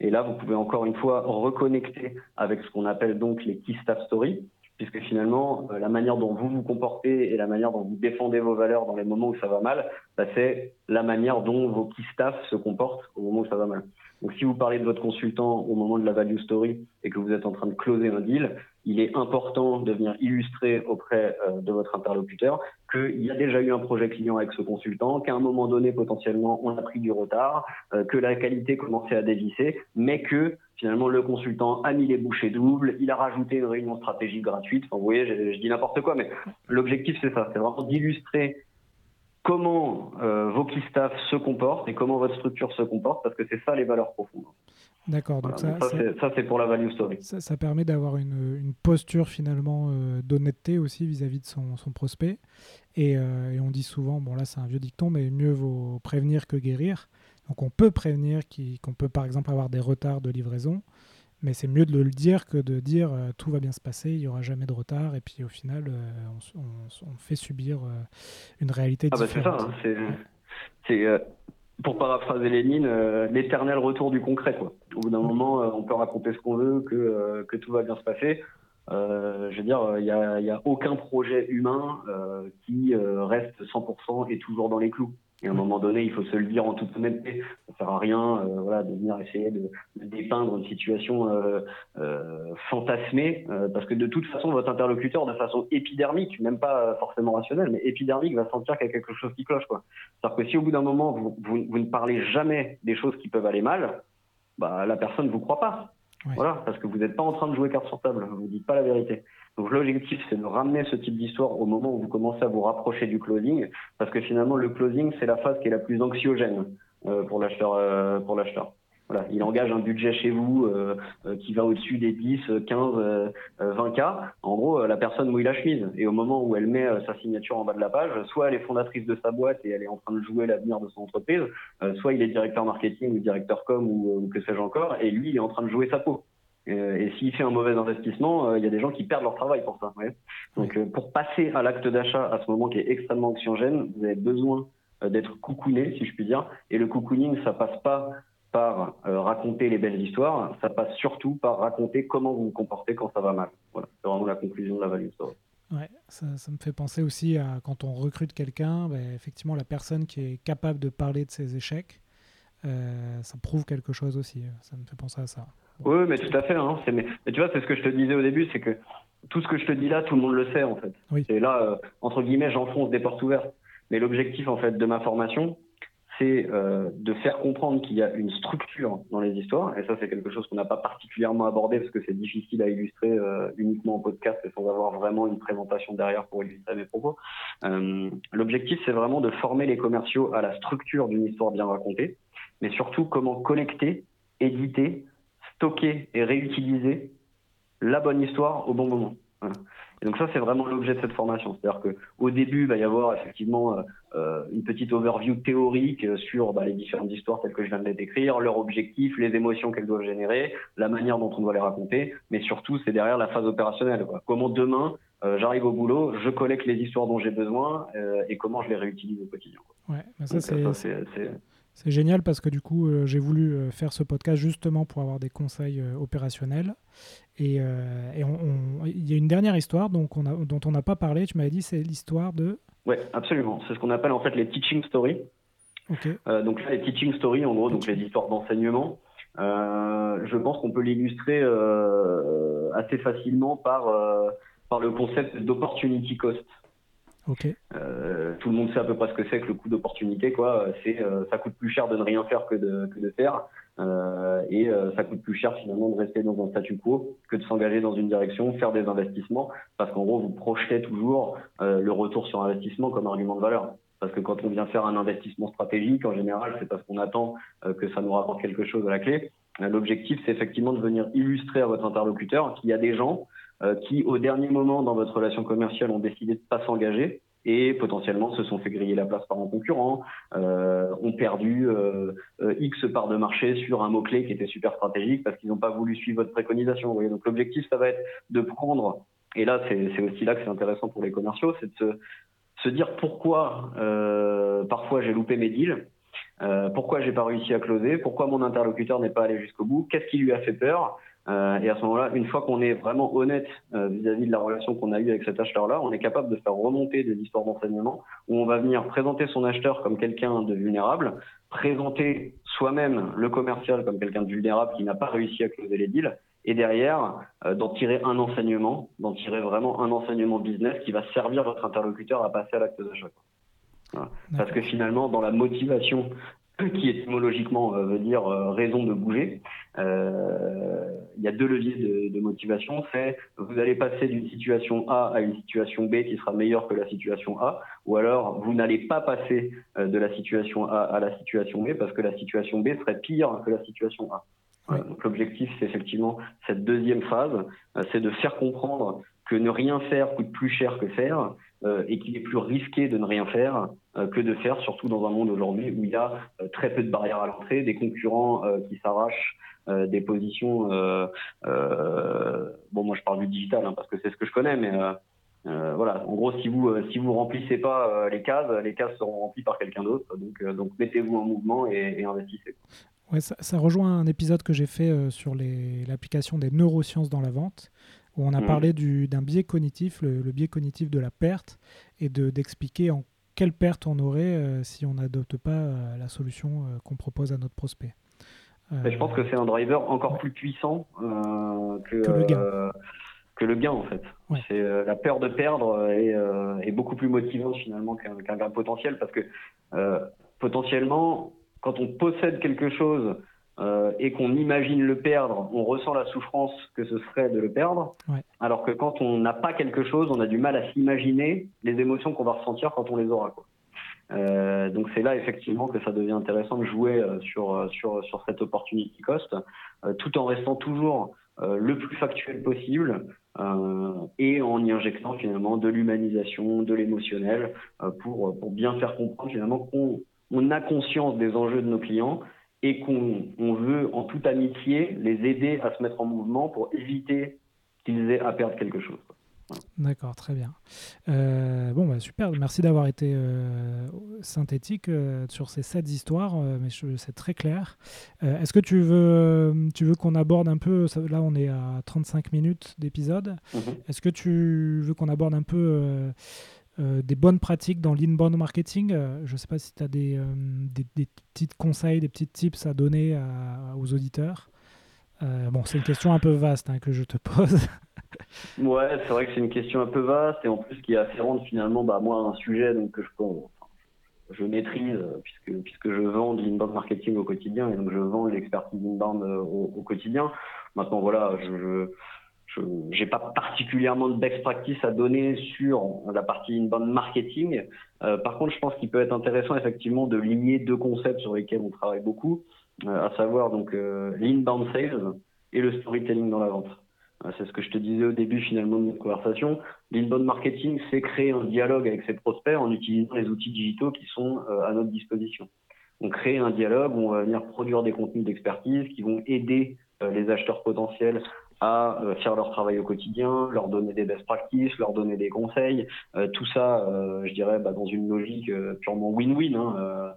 Et là, vous pouvez encore une fois reconnecter avec ce qu'on appelle donc les key staff stories puisque finalement, euh, la manière dont vous vous comportez et la manière dont vous défendez vos valeurs dans les moments où ça va mal, bah, c'est la manière dont vos key staff se comportent au moment où ça va mal. Donc si vous parlez de votre consultant au moment de la value story et que vous êtes en train de closer un deal, il est important de venir illustrer auprès euh, de votre interlocuteur qu'il y a déjà eu un projet client avec ce consultant, qu'à un moment donné, potentiellement, on a pris du retard, euh, que la qualité commençait à dévisser, mais que finalement, le consultant a mis les bouchées doubles, il a rajouté une réunion stratégique gratuite. Enfin, vous voyez, je, je dis n'importe quoi, mais l'objectif, c'est ça, c'est vraiment d'illustrer comment euh, vos key staff se comportent et comment votre structure se comporte, parce que c'est ça les valeurs profondes. D'accord, donc Voilà, ça, ça, ça, c'est- pour la value story. ça- ça permet d'avoir une, une posture finalement euh, d'honnêteté aussi vis-à-vis de son, son prospect. Et, euh, et on dit souvent, bon là c'est un vieux dicton, mais mieux vaut prévenir que guérir. Donc on peut prévenir qu'on peut par exemple avoir des retards de livraison, mais c'est mieux de le dire que de dire euh, tout va bien se passer, il n'y aura jamais de retard, et puis au final euh, on, on on fait subir euh, une réalité Ah bah c'est ça, différente. hein, c'est, euh, pour paraphraser Lénine, euh, l'éternel retour du concret. Quoi. Au bout d'un moment, euh, on peut raconter ce qu'on veut, que, que tout va bien se passer. Je veux dire, il n'y a, a aucun projet humain qui reste 100% et toujours dans les clous. Et à un moment donné, il faut se le dire en toute honnêteté. Ça sert à rien, euh, voilà, de venir essayer de, de dépeindre une situation euh, euh, fantasmée, euh, parce que de toute façon, votre interlocuteur, de façon épidermique, même pas forcément rationnelle, mais épidermique, va sentir qu'il y a quelque chose qui cloche, quoi. C'est-à-dire que si au bout d'un moment, vous, vous, vous ne parlez jamais des choses qui peuvent aller mal, bah, la personne ne vous croit pas. Voilà, parce que vous n'êtes pas en train de jouer carte sur table, vous ne dites pas la vérité. Donc l'objectif, c'est de ramener ce type d'histoire au moment où vous commencez à vous rapprocher du closing, parce que finalement, le closing, c'est la phase qui est la plus anxiogène euh, pour l'acheteur. euh, pour l'acheteur. Voilà, il engage un budget chez vous euh, euh, qui va au-dessus des 10, 15, euh, euh, 20 k. En gros, euh, la personne mouille la chemise. Et au moment où elle met euh, sa signature en bas de la page, soit elle est fondatrice de sa boîte et elle est en train de jouer l'avenir de son entreprise, euh, soit il est directeur marketing ou directeur com ou, ou que sais-je encore, et lui, il est en train de jouer sa peau. Euh, et s'il fait un mauvais investissement, euh, il y a des gens qui perdent leur travail pour ça. voyez. Donc, euh, pour passer à l'acte d'achat à ce moment qui est extrêmement anxiogène, vous avez besoin euh, d'être coucouné, si je puis dire. Et le cocooning, ça passe pas par euh, raconter les belles histoires, ça passe surtout par raconter comment vous vous comportez quand ça va mal. Voilà, c'est vraiment la conclusion de la value story. Ouais, ça, ça me fait penser aussi à quand on recrute quelqu'un, ben, effectivement, la personne qui est capable de parler de ses échecs, euh, ça prouve quelque chose aussi. Ça me fait penser à ça. Oui, mais tout à fait. Hein. C'est- Mais, mais tu vois, c'est ce que je te disais au début, c'est que tout ce que je te dis là, tout le monde le sait en fait. Oui. Et là, euh, entre guillemets, j'enfonce des portes ouvertes. Mais l'objectif en fait de ma formation, c'est euh, de faire comprendre qu'il y a une structure dans les histoires. Et ça, c'est quelque chose qu'on n'a pas particulièrement abordé parce que c'est difficile à illustrer euh, uniquement en podcast et sans avoir vraiment une présentation derrière pour illustrer mes propos. Euh, L'objectif, c'est vraiment de former les commerciaux à la structure d'une histoire bien racontée, mais surtout comment collecter, éditer, stocker et réutiliser la bonne histoire au bon moment. Voilà. Et donc ça, c'est vraiment l'objet de cette formation. C'est-à-dire que au début, il va y avoir effectivement euh, euh, une petite overview théorique euh, sur bah, les différentes histoires telles que je viens de les décrire, leurs objectifs, les émotions qu'elles doivent générer, la manière dont on doit les raconter, mais surtout, c'est derrière la phase opérationnelle. quoi. Comment demain, euh, j'arrive au boulot, je collecte les histoires dont j'ai besoin euh, et comment je les réutilise au quotidien. quoi. Ouais, mais ça, c'est, c'est- génial parce que du coup, euh, j'ai voulu euh, faire ce podcast justement pour avoir des conseils euh, opérationnels. Et, il y a une dernière histoire donc on a, dont on n'a pas parlé. Tu m'avais dit c'est l'histoire de. Ouais, absolument. C'est ce qu'on appelle en fait les teaching stories. Donc là, les teaching stories, en gros, donc les histoires d'enseignement, je pense qu'on peut l'illustrer assez facilement par par le concept d'opportunity cost. Ok. Euh, tout le monde sait à peu près ce que c'est que le coût d'opportunité, quoi. C'est euh, ça coûte plus cher de ne rien faire que de que de faire, euh, et euh, ça coûte plus cher finalement de rester dans un statu quo que de s'engager dans une direction, faire des investissements, parce qu'en gros vous projetez toujours euh, le retour sur investissement comme argument de valeur. Parce que quand on vient faire un investissement stratégique, en général, c'est parce qu'on attend euh, que ça nous rapporte quelque chose à la clé. L'objectif, c'est effectivement de venir illustrer à votre interlocuteur qu'il y a des gens qui, au dernier moment dans votre relation commerciale, ont décidé de pas s'engager et potentiellement se sont fait griller la place par un concurrent, euh, ont perdu euh, euh, X parts de marché sur un mot-clé qui était super stratégique parce qu'ils n'ont pas voulu suivre votre préconisation. Vous voyez Donc l'objectif, ça va être de prendre, et là c'est c'est aussi là que c'est intéressant pour les commerciaux, c'est de se, se dire pourquoi euh, parfois j'ai loupé mes deals, euh, pourquoi j'ai pas réussi à closer, pourquoi mon interlocuteur n'est pas allé jusqu'au bout, qu'est-ce qui lui a fait peur, euh, et à ce moment-là, une fois qu'on est vraiment honnête euh, vis-à-vis de la relation qu'on a eue avec cet acheteur-là, on est capable de faire remonter des histoires d'enseignement où on va venir présenter son acheteur comme quelqu'un de vulnérable, présenter soi-même le commercial comme quelqu'un de vulnérable qui n'a pas réussi à closer les deals, et derrière d'en tirer un enseignement, d'en tirer vraiment un enseignement business qui va servir votre interlocuteur à passer à l'acte d'achat. Voilà. Parce que finalement, dans la motivation qui étymologiquement euh, veut dire euh, raison de bouger. Euh, il y a deux leviers de, de motivation. C'est vous allez passer d'une situation A à une situation B qui sera meilleure que la situation A, ou alors vous n'allez pas passer de la situation A à la situation B parce que la situation B serait pire que la situation A. Donc l'objectif, c'est effectivement cette deuxième phase, c'est de faire comprendre que ne rien faire coûte plus cher que faire euh, et qu'il est plus risqué de ne rien faire que de faire, surtout dans un monde aujourd'hui où il y a euh, très peu de barrières à l'entrée, des concurrents qui s'arrachent des positions. bon, moi je parle du digital hein, parce que c'est ce que je connais, mais voilà. En gros, si vous si vous remplissez pas les cases, les cases seront remplies par quelqu'un d'autre. Donc donc mettez-vous en mouvement et, et investissez. Ouais, ça, ça, rejoint un épisode que j'ai fait sur l'application des neurosciences dans la vente où on a mmh. parlé d'un biais cognitif, le, biais cognitif de la perte, et d'expliquer en quelle perte on aurait euh, si on n'adopte pas euh, la solution euh, qu'on propose à notre prospect. je pense que c'est un driver encore plus puissant que, le gain. que le gain en fait. C'est la peur de perdre est, beaucoup plus motivante finalement qu'un gain potentiel parce que potentiellement quand on possède quelque chose euh, et qu'on imagine le perdre, on ressent la souffrance que ce serait de le perdre. Ouais. Alors que quand on n'a pas quelque chose, on a du mal à s'imaginer les émotions qu'on va ressentir quand on les aura. Quoi. Euh, donc c'est là effectivement que ça devient intéressant de jouer euh, sur sur sur cette opportunity cost, tout en restant toujours le plus factuel possible et en y injectant finalement de l'humanisation, de l'émotionnel pour pour bien faire comprendre finalement qu'on on a conscience des enjeux de nos clients et qu'on veut en toute amitié les aider à se mettre en mouvement pour éviter qu'ils aient à perdre quelque chose. D'accord, très bien. Euh, bon, bah, super, merci d'avoir été euh, synthétique euh, sur ces sept histoires, mais c'est très clair. Est-ce que tu veux, tu veux qu'on aborde un peu, là on est à 35 minutes d'épisode, mhm. est-ce que tu veux qu'on aborde un peu euh, des bonnes pratiques dans l'inbound marketing. Euh, je ne sais pas si tu as des, euh, des, des, petits conseils, des petits tips à donner aux auditeurs. bon, c'est une question un peu vaste hein, que je te pose. ouais, c'est vrai que c'est une question un peu vaste et en plus qui est afférente finalement, bah, moi, un sujet que je, je maîtrise puisque, puisque je vends de l'inbound marketing au quotidien et donc je vends l'expertise inbound au, au, quotidien. Maintenant, voilà, je je n'ai pas particulièrement de best practice à donner sur la partie inbound marketing. Euh, par contre, je pense qu'il peut être intéressant effectivement de lier deux concepts sur lesquels on travaille beaucoup, euh, à savoir donc euh, l'inbound sales et le storytelling dans la vente. C'est ce que je te disais au début finalement de notre conversation. L'inbound marketing, c'est créer un dialogue avec ses prospects en utilisant les outils digitaux qui sont à notre disposition. On crée un dialogue on va venir produire des contenus d'expertise qui vont aider les acheteurs potentiels à euh, faire leur travail au quotidien, leur donner des best practices, leur donner des conseils, euh, tout ça, euh, je dirais, bah, dans une logique purement win-win, hein,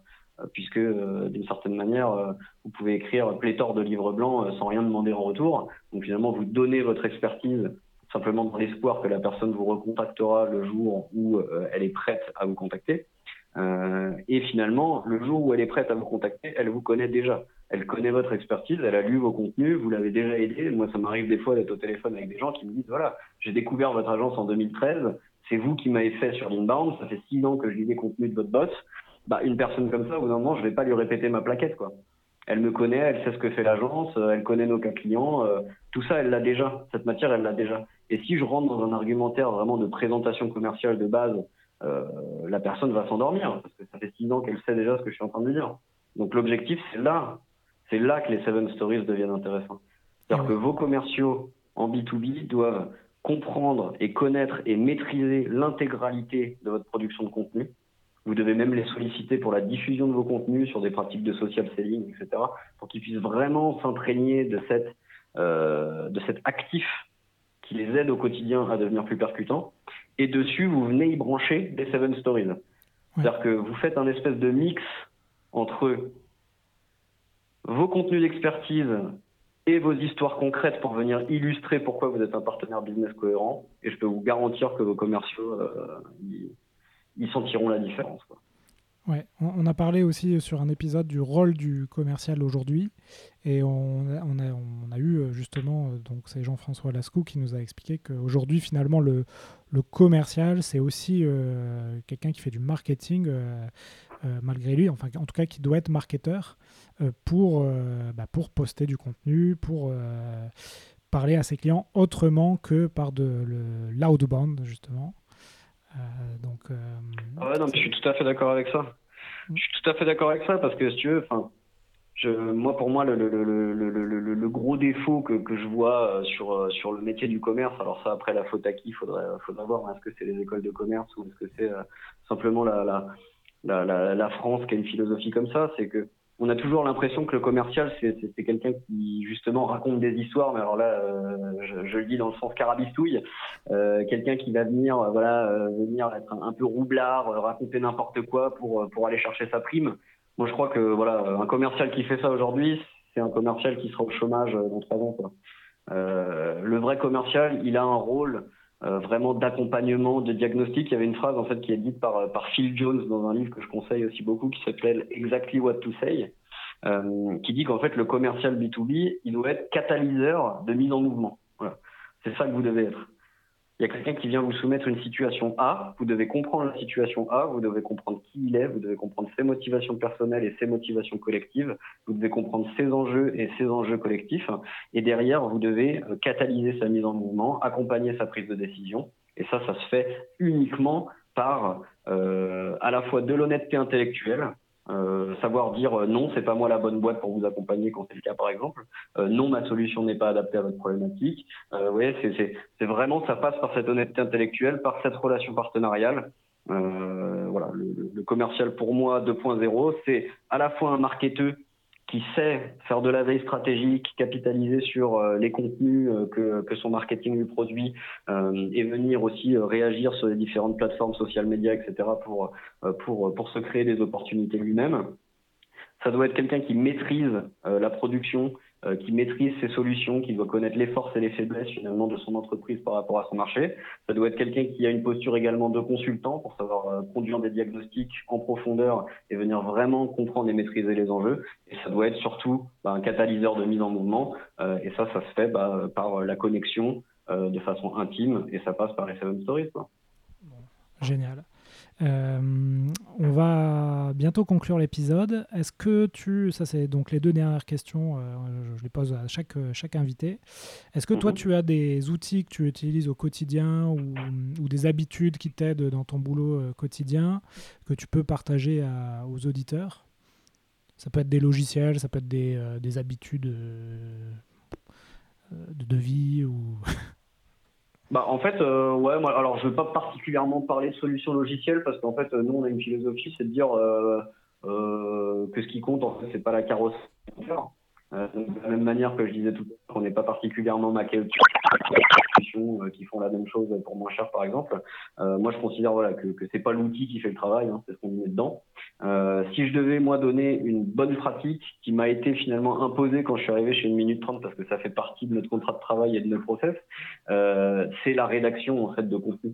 puisque d'une certaine manière, vous pouvez écrire pléthore de livres blancs sans rien demander en retour. Donc finalement, vous donnez votre expertise simplement dans l'espoir que la personne vous recontactera le jour où elle est prête à vous contacter. et finalement, le jour où elle est prête à vous contacter, elle vous connaît déjà elle connaît votre expertise, elle a lu vos contenus, vous l'avez déjà aidé. Moi, ça m'arrive des fois d'être au téléphone avec des gens qui me disent voilà, j'ai découvert votre agence en 2013, c'est vous qui m'avez fait sur l'inbound, ça fait six ans que je lis des contenus de votre boss. Bah, une personne comme ça, au bout d'un moment, je vais pas lui répéter ma plaquette, quoi. Elle me connaît, elle sait ce que fait l'agence, elle connaît nos cas clients, euh, tout ça, elle l'a déjà. Cette matière, elle l'a déjà. Et si je rentre dans un argumentaire vraiment de présentation commerciale de base, euh, la personne va s'endormir parce que ça fait six ans qu'elle sait déjà ce que je suis en train de dire. Donc l'objectif, c'est là c'est là que les Seven Stories deviennent intéressants. C'est-à-dire que vos commerciaux en B2B doivent comprendre et connaître et maîtriser l'intégralité de votre production de contenu. Vous devez même les solliciter pour la diffusion de vos contenus sur des pratiques de social selling, etc., pour qu'ils puissent vraiment s'imprégner de cette euh, de cet actif qui les aide au quotidien à devenir plus percutants. Et dessus, vous venez y brancher des Seven Stories. C'est-à-dire que vous faites un espèce de mix entre vos contenus d'expertise et vos histoires concrètes pour venir illustrer pourquoi vous êtes un partenaire business cohérent. Et je peux vous garantir que vos commerciaux, euh, ils, sentiront la différence. Ouais, on, a parlé aussi sur un épisode du rôle du commercial aujourd'hui, et on, a, eu euh, justement, euh, donc c'est Jean-François Lascou qui nous a expliqué qu'aujourd'hui finalement le, le commercial c'est aussi euh, quelqu'un qui fait du marketing malgré lui, enfin en tout cas qui doit être marketeur pour, bah, pour poster du contenu, pour parler à ses clients autrement que par de l'outbound justement. Euh, donc, euh, ah ouais, non, mais je suis tout à fait d'accord avec ça. Je suis tout à fait d'accord avec ça parce que si tu veux, enfin, je, moi, pour moi, le, le, le, le, gros défaut que, que je vois euh, sur, sur le métier du commerce, alors ça, après, la faute à qui? Il faudrait, faudrait voir. Est-ce que c'est les écoles de commerce ou est-ce que c'est simplement la, la, la, la, la France qui a une philosophie comme ça C'est que on a toujours l'impression que le commercial, c'est quelqu'un qui justement raconte des histoires, mais alors là, euh, je, le dis dans le sens carabistouille, euh, quelqu'un qui va venir, euh, voilà, venir être un, peu roublard, raconter n'importe quoi pour pour aller chercher sa prime. Moi, je crois que voilà, un commercial qui fait ça aujourd'hui, c'est un commercial qui sera au chômage dans trois ans. Quoi. le vrai commercial, il a un rôle euh, vraiment d'accompagnement, de diagnostic. Il y avait une phrase en fait qui est dite par, par Phil Jones dans un livre que je conseille aussi beaucoup qui s'appelle Exactly What to Say, euh, qui dit qu'en fait le commercial B2B, il doit être catalyseur de mise en mouvement. Voilà. C'est ça que vous devez être. Il y a quelqu'un qui vient vous soumettre une situation A, vous devez comprendre la situation A, vous devez comprendre qui il est, vous devez comprendre ses motivations personnelles et ses motivations collectives, vous devez comprendre ses enjeux et ses enjeux collectifs, et derrière, vous devez euh, catalyser sa mise en mouvement, accompagner sa prise de décision, et ça, ça se fait uniquement par euh, à la fois de l'honnêteté intellectuelle, euh, savoir dire euh, non, c'est pas moi la bonne boîte pour vous accompagner quand c'est le cas par exemple. Euh, non, ma solution n'est pas adaptée à votre problématique. Euh, ouais, c'est, c'est, vraiment ça passe par cette honnêteté intellectuelle, par cette relation partenariale. voilà, le, le, commercial pour moi 2.0, c'est à la fois un marketeur qui sait faire de la veille stratégique, capitaliser sur euh, les contenus euh, que, que, son marketing lui produit euh, et venir aussi réagir sur les différentes plateformes social médias, etc. pour, pour, pour se créer des opportunités lui-même. Ça doit être quelqu'un qui maîtrise la production, euh, qui maîtrise ses solutions, qui doit connaître les forces et les faiblesses finalement de son entreprise par rapport à son marché. Ça doit être quelqu'un qui a une posture également de consultant pour savoir euh, conduire des diagnostics en profondeur et venir vraiment comprendre et maîtriser les enjeux. Et ça doit être surtout bah, un catalyseur de mise en mouvement. Euh, et ça, ça se fait bah, par la connexion de façon intime et ça passe par les seven stories. Génial. Euh, on va bientôt conclure l'épisode. Est-ce que tu, ça c'est donc les deux dernières questions, euh, je les pose à chaque, chaque invité. Est-ce que toi mhm. tu as des outils que tu utilises au quotidien ou, des habitudes qui t'aident dans ton boulot euh, quotidien que tu peux partager aux auditeurs? Ça peut être des logiciels, ça peut être des, des habitudes de, de vie ou Bah en fait, euh, ouais, moi, alors je veux pas particulièrement parler de solutions logicielles parce qu'en fait, nous on a une philosophie, c'est de dire euh, euh, que ce qui compte en fait, c'est pas la carrosserie. Euh, de la même manière que je disais tout à l'heure, qu'on n'est pas particulièrement maqué euh, qui font la même chose pour moins cher par exemple. Euh, moi je considère voilà que, que c'est pas l'outil qui fait le travail, hein, c'est ce qu'on met dedans. Euh, si je devais moi donner une bonne pratique qui m'a été finalement imposée quand je suis arrivé chez une minute 30 parce que ça fait partie de notre contrat de travail et de notre process, c'est la rédaction en fait de contenu.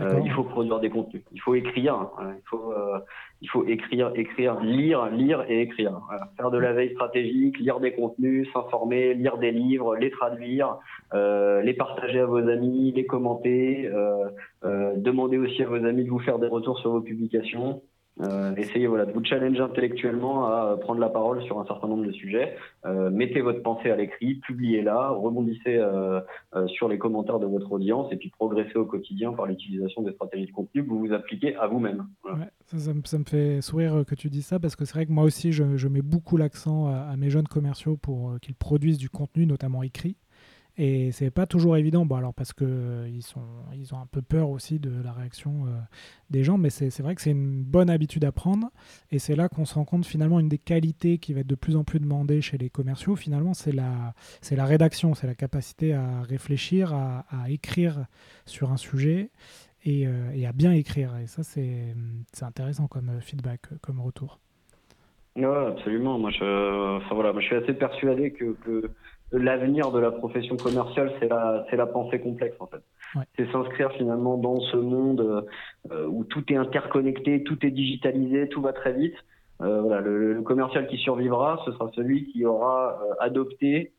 Euh, il faut produire des contenus, il faut écrire, hein. il faut euh, il faut écrire, écrire, lire, lire et écrire. Voilà. Faire de la veille stratégique, lire des contenus, s'informer, lire des livres, les traduire, euh, les partager à vos amis, les commenter, euh, euh, demander aussi à vos amis de vous faire des retours sur vos publications. Euh, essayez voilà, de vous challenger intellectuellement à prendre la parole sur un certain nombre de sujets. Euh, mettez votre pensée à l'écrit, publiez-la, rebondissez euh, euh, sur les commentaires de votre audience et puis progressez au quotidien par l'utilisation des stratégies de contenu que vous vous appliquez à vous-même. Ça, me, fait sourire que tu dis ça parce que c'est vrai que moi aussi je, mets beaucoup l'accent à, mes jeunes commerciaux pour qu'ils produisent du contenu, notamment écrit. Et c'est pas toujours évident, bon alors parce que euh, ils ont un peu peur aussi de la réaction euh, des gens, mais c'est vrai que c'est une bonne habitude à prendre. Et c'est là qu'on se rend compte finalement une des qualités qui va être de plus en plus demandée chez les commerciaux. Finalement, c'est la, la rédaction, c'est la capacité à réfléchir, à, à, écrire sur un sujet et, euh, et à bien écrire. Et ça, c'est intéressant comme feedback, comme retour. Oui, absolument. Moi, je, enfin, voilà, moi, je suis assez persuadé que, que l'avenir de la profession commerciale, c'est la, c'est la pensée complexe en fait. C'est s'inscrire finalement dans ce monde euh, où tout est interconnecté, tout est digitalisé, tout va très vite. Euh, voilà, le, commercial qui survivra, ce sera celui qui aura euh, adopté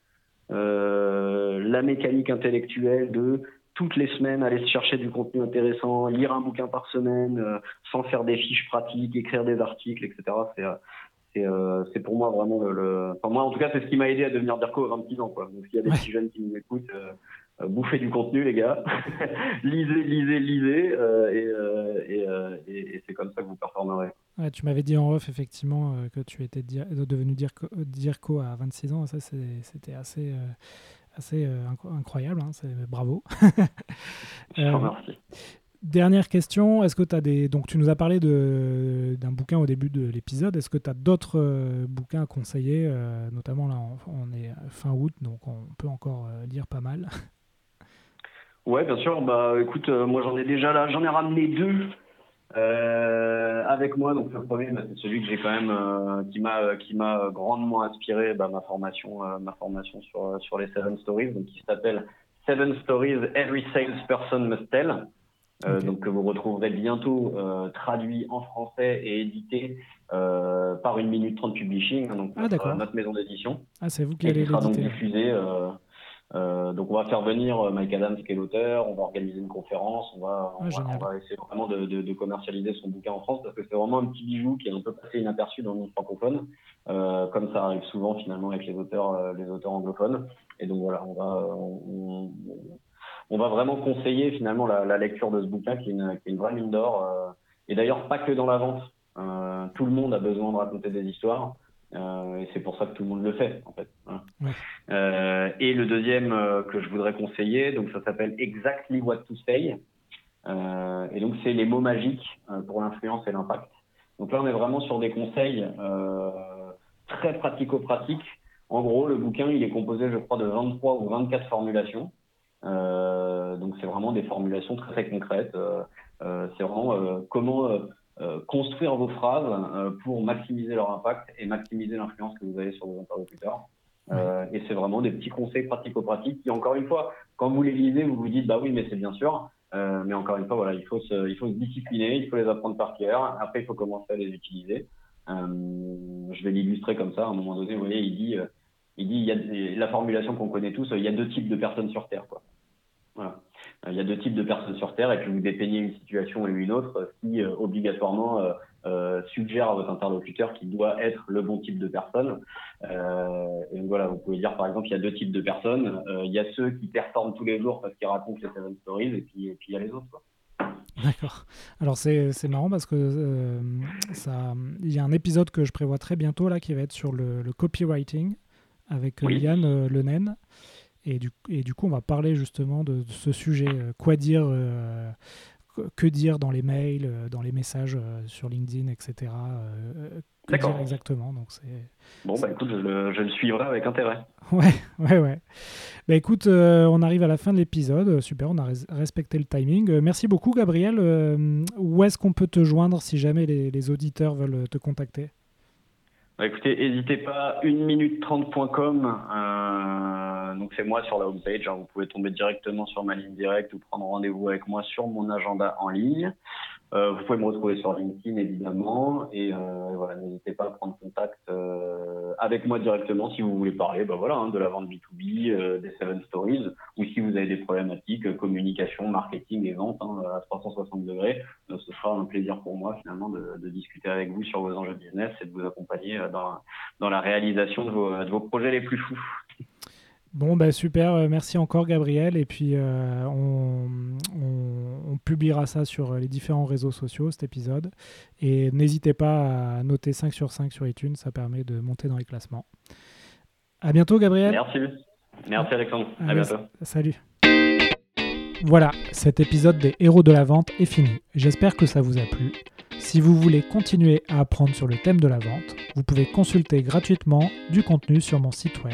la mécanique intellectuelle de toutes les semaines aller se chercher du contenu intéressant, lire un bouquin par semaine, sans faire des fiches pratiques, écrire des articles, etc. C'est euh, c'est pour moi vraiment le, Enfin, moi en tout cas c'est ce qui m'a aidé à devenir Dirko à 26 ans quoi. Donc s'il y a des petits jeunes qui nous écoutent, euh, euh, bouffez du contenu les gars, lisez, lisez, lisez et, et, c'est comme ça que vous performerez. Ouais, tu m'avais dit en off effectivement que tu étais devenu Dirko, Dirko à 26 ans, ça c'était assez assez incroyable, hein, bravo. Je remercie. Dernière question, est-ce que tu as des. Donc, tu nous as parlé d'un bouquin au début de l'épisode. Est-ce que tu as d'autres euh, bouquins à conseiller euh, Notamment, là, on, est fin août, donc on peut encore euh, lire pas mal? Ouais, bien sûr. Bah, écoute, moi, j'en ai déjà là, j'en ai ramené deux avec moi. Donc, le premier, bah, c'est celui que j'ai quand même, qui m'a grandement inspiré bah, ma formation, ma formation sur, sur les Seven Stories, donc qui s'appelle Seven Stories Every Salesperson Must Tell. Euh, donc que vous retrouverez bientôt euh, traduit en français et édité euh, par une minute 30 publishing, hein, donc ah, notre, maison d'édition. Ah, c'est vous qui allez l'éditer. donc diffusé. donc on va faire venir Mike Adams qui est l'auteur, on va organiser une conférence, on va, on, ah, va, essayer vraiment de, de, de, commercialiser son bouquin en France parce que c'est vraiment un petit bijou qui est un peu passé inaperçu dans le monde francophone, comme ça arrive souvent finalement avec les auteurs, les auteurs anglophones. Et donc voilà, on va, on, on va vraiment conseiller finalement la, lecture de ce bouquin qui est une, qui est une vraie mine d'or. Euh, et d'ailleurs, pas que dans la vente. Euh, tout le monde a besoin de raconter des histoires. Euh, et c'est pour ça que tout le monde le fait, en fait. Euh, et le deuxième euh, que je voudrais conseiller, donc ça s'appelle Exactly What to Say. Euh, et donc c'est les mots magiques pour l'influence et l'impact. Donc là, on est vraiment sur des conseils très pratico-pratiques. En gros, le bouquin, il est composé, je crois, de 23 ou 24 formulations. Euh, donc c'est vraiment des formulations très très concrètes. Euh, euh, c'est vraiment comment construire vos phrases pour maximiser leur impact et maximiser l'influence que vous avez sur vos interlocuteurs. et c'est vraiment des petits conseils pratico-pratiques qui, encore une fois, quand vous les lisez, vous vous dites bah oui, mais c'est bien sûr. mais encore une fois, voilà, il faut se, il faut se discipliner, il faut les apprendre par cœur. Après, il faut commencer à les utiliser. je vais l'illustrer comme ça. À un moment donné, vous voyez, il dit, il dit, il y a la formulation qu'on connaît tous, il y a deux types de personnes sur Terre, quoi. Voilà. Il y a deux types de personnes sur Terre et que vous dépeignez une situation et une autre qui euh, obligatoirement euh, euh, suggère à votre interlocuteur qu'il doit être le bon type de personne. Euh, et donc voilà, vous pouvez dire par exemple il y a deux types de personnes. Euh, il y a ceux qui performent tous les jours parce qu'ils racontent les seven stories et puis, puis il y a les autres. D'accord. Alors c'est marrant parce que ça, il y a un épisode que je prévois très bientôt là qui va être sur le copywriting avec Yann Lenen. Et du, et du, coup, on va parler justement de, ce sujet. Euh, quoi dire euh, que dire dans les mails, euh, dans les messages sur LinkedIn, etc. D'accord. Exactement. Donc c'est. Bon bah écoute, je le, je le, suivrai avec intérêt. Ouais, ouais, ouais. Bah écoute, on arrive à la fin de l'épisode. Super, on a respecté le timing. merci beaucoup, Gabriel. où est-ce qu'on peut te joindre si jamais les, les auditeurs veulent te contacter? Bah, écoutez, n'hésitez pas, 1 minute 30.com, euh, donc c'est moi sur la homepage, hein, vous pouvez tomber directement sur ma ligne directe ou prendre rendez-vous avec moi sur mon agenda en ligne. Euh, vous pouvez me retrouver sur LinkedIn évidemment et euh, voilà, n'hésitez pas à prendre contact euh, avec moi directement si vous voulez parler bah voilà, hein, de la vente B2B, euh, des Seven Stories ou si vous avez des problématiques euh, communication, marketing et vente hein, à 360 degrés. ce sera un plaisir pour moi finalement de, de, discuter avec vous sur vos enjeux business et de vous accompagner dans, dans la réalisation de vos, de vos projets les plus fous. Bon, bah super, euh, merci encore Gabriel. Et puis euh, on, publiera ça sur les différents réseaux sociaux, cet épisode. Et n'hésitez pas à noter 5 sur 5 sur iTunes, ça permet de monter dans les classements. À bientôt Gabriel. Merci. Merci Alexandre. À, bientôt. Salut. Voilà, cet épisode des héros de la vente est fini. J'espère que ça vous a plu. Si vous voulez continuer à apprendre sur le thème de la vente, vous pouvez consulter gratuitement du contenu sur mon site web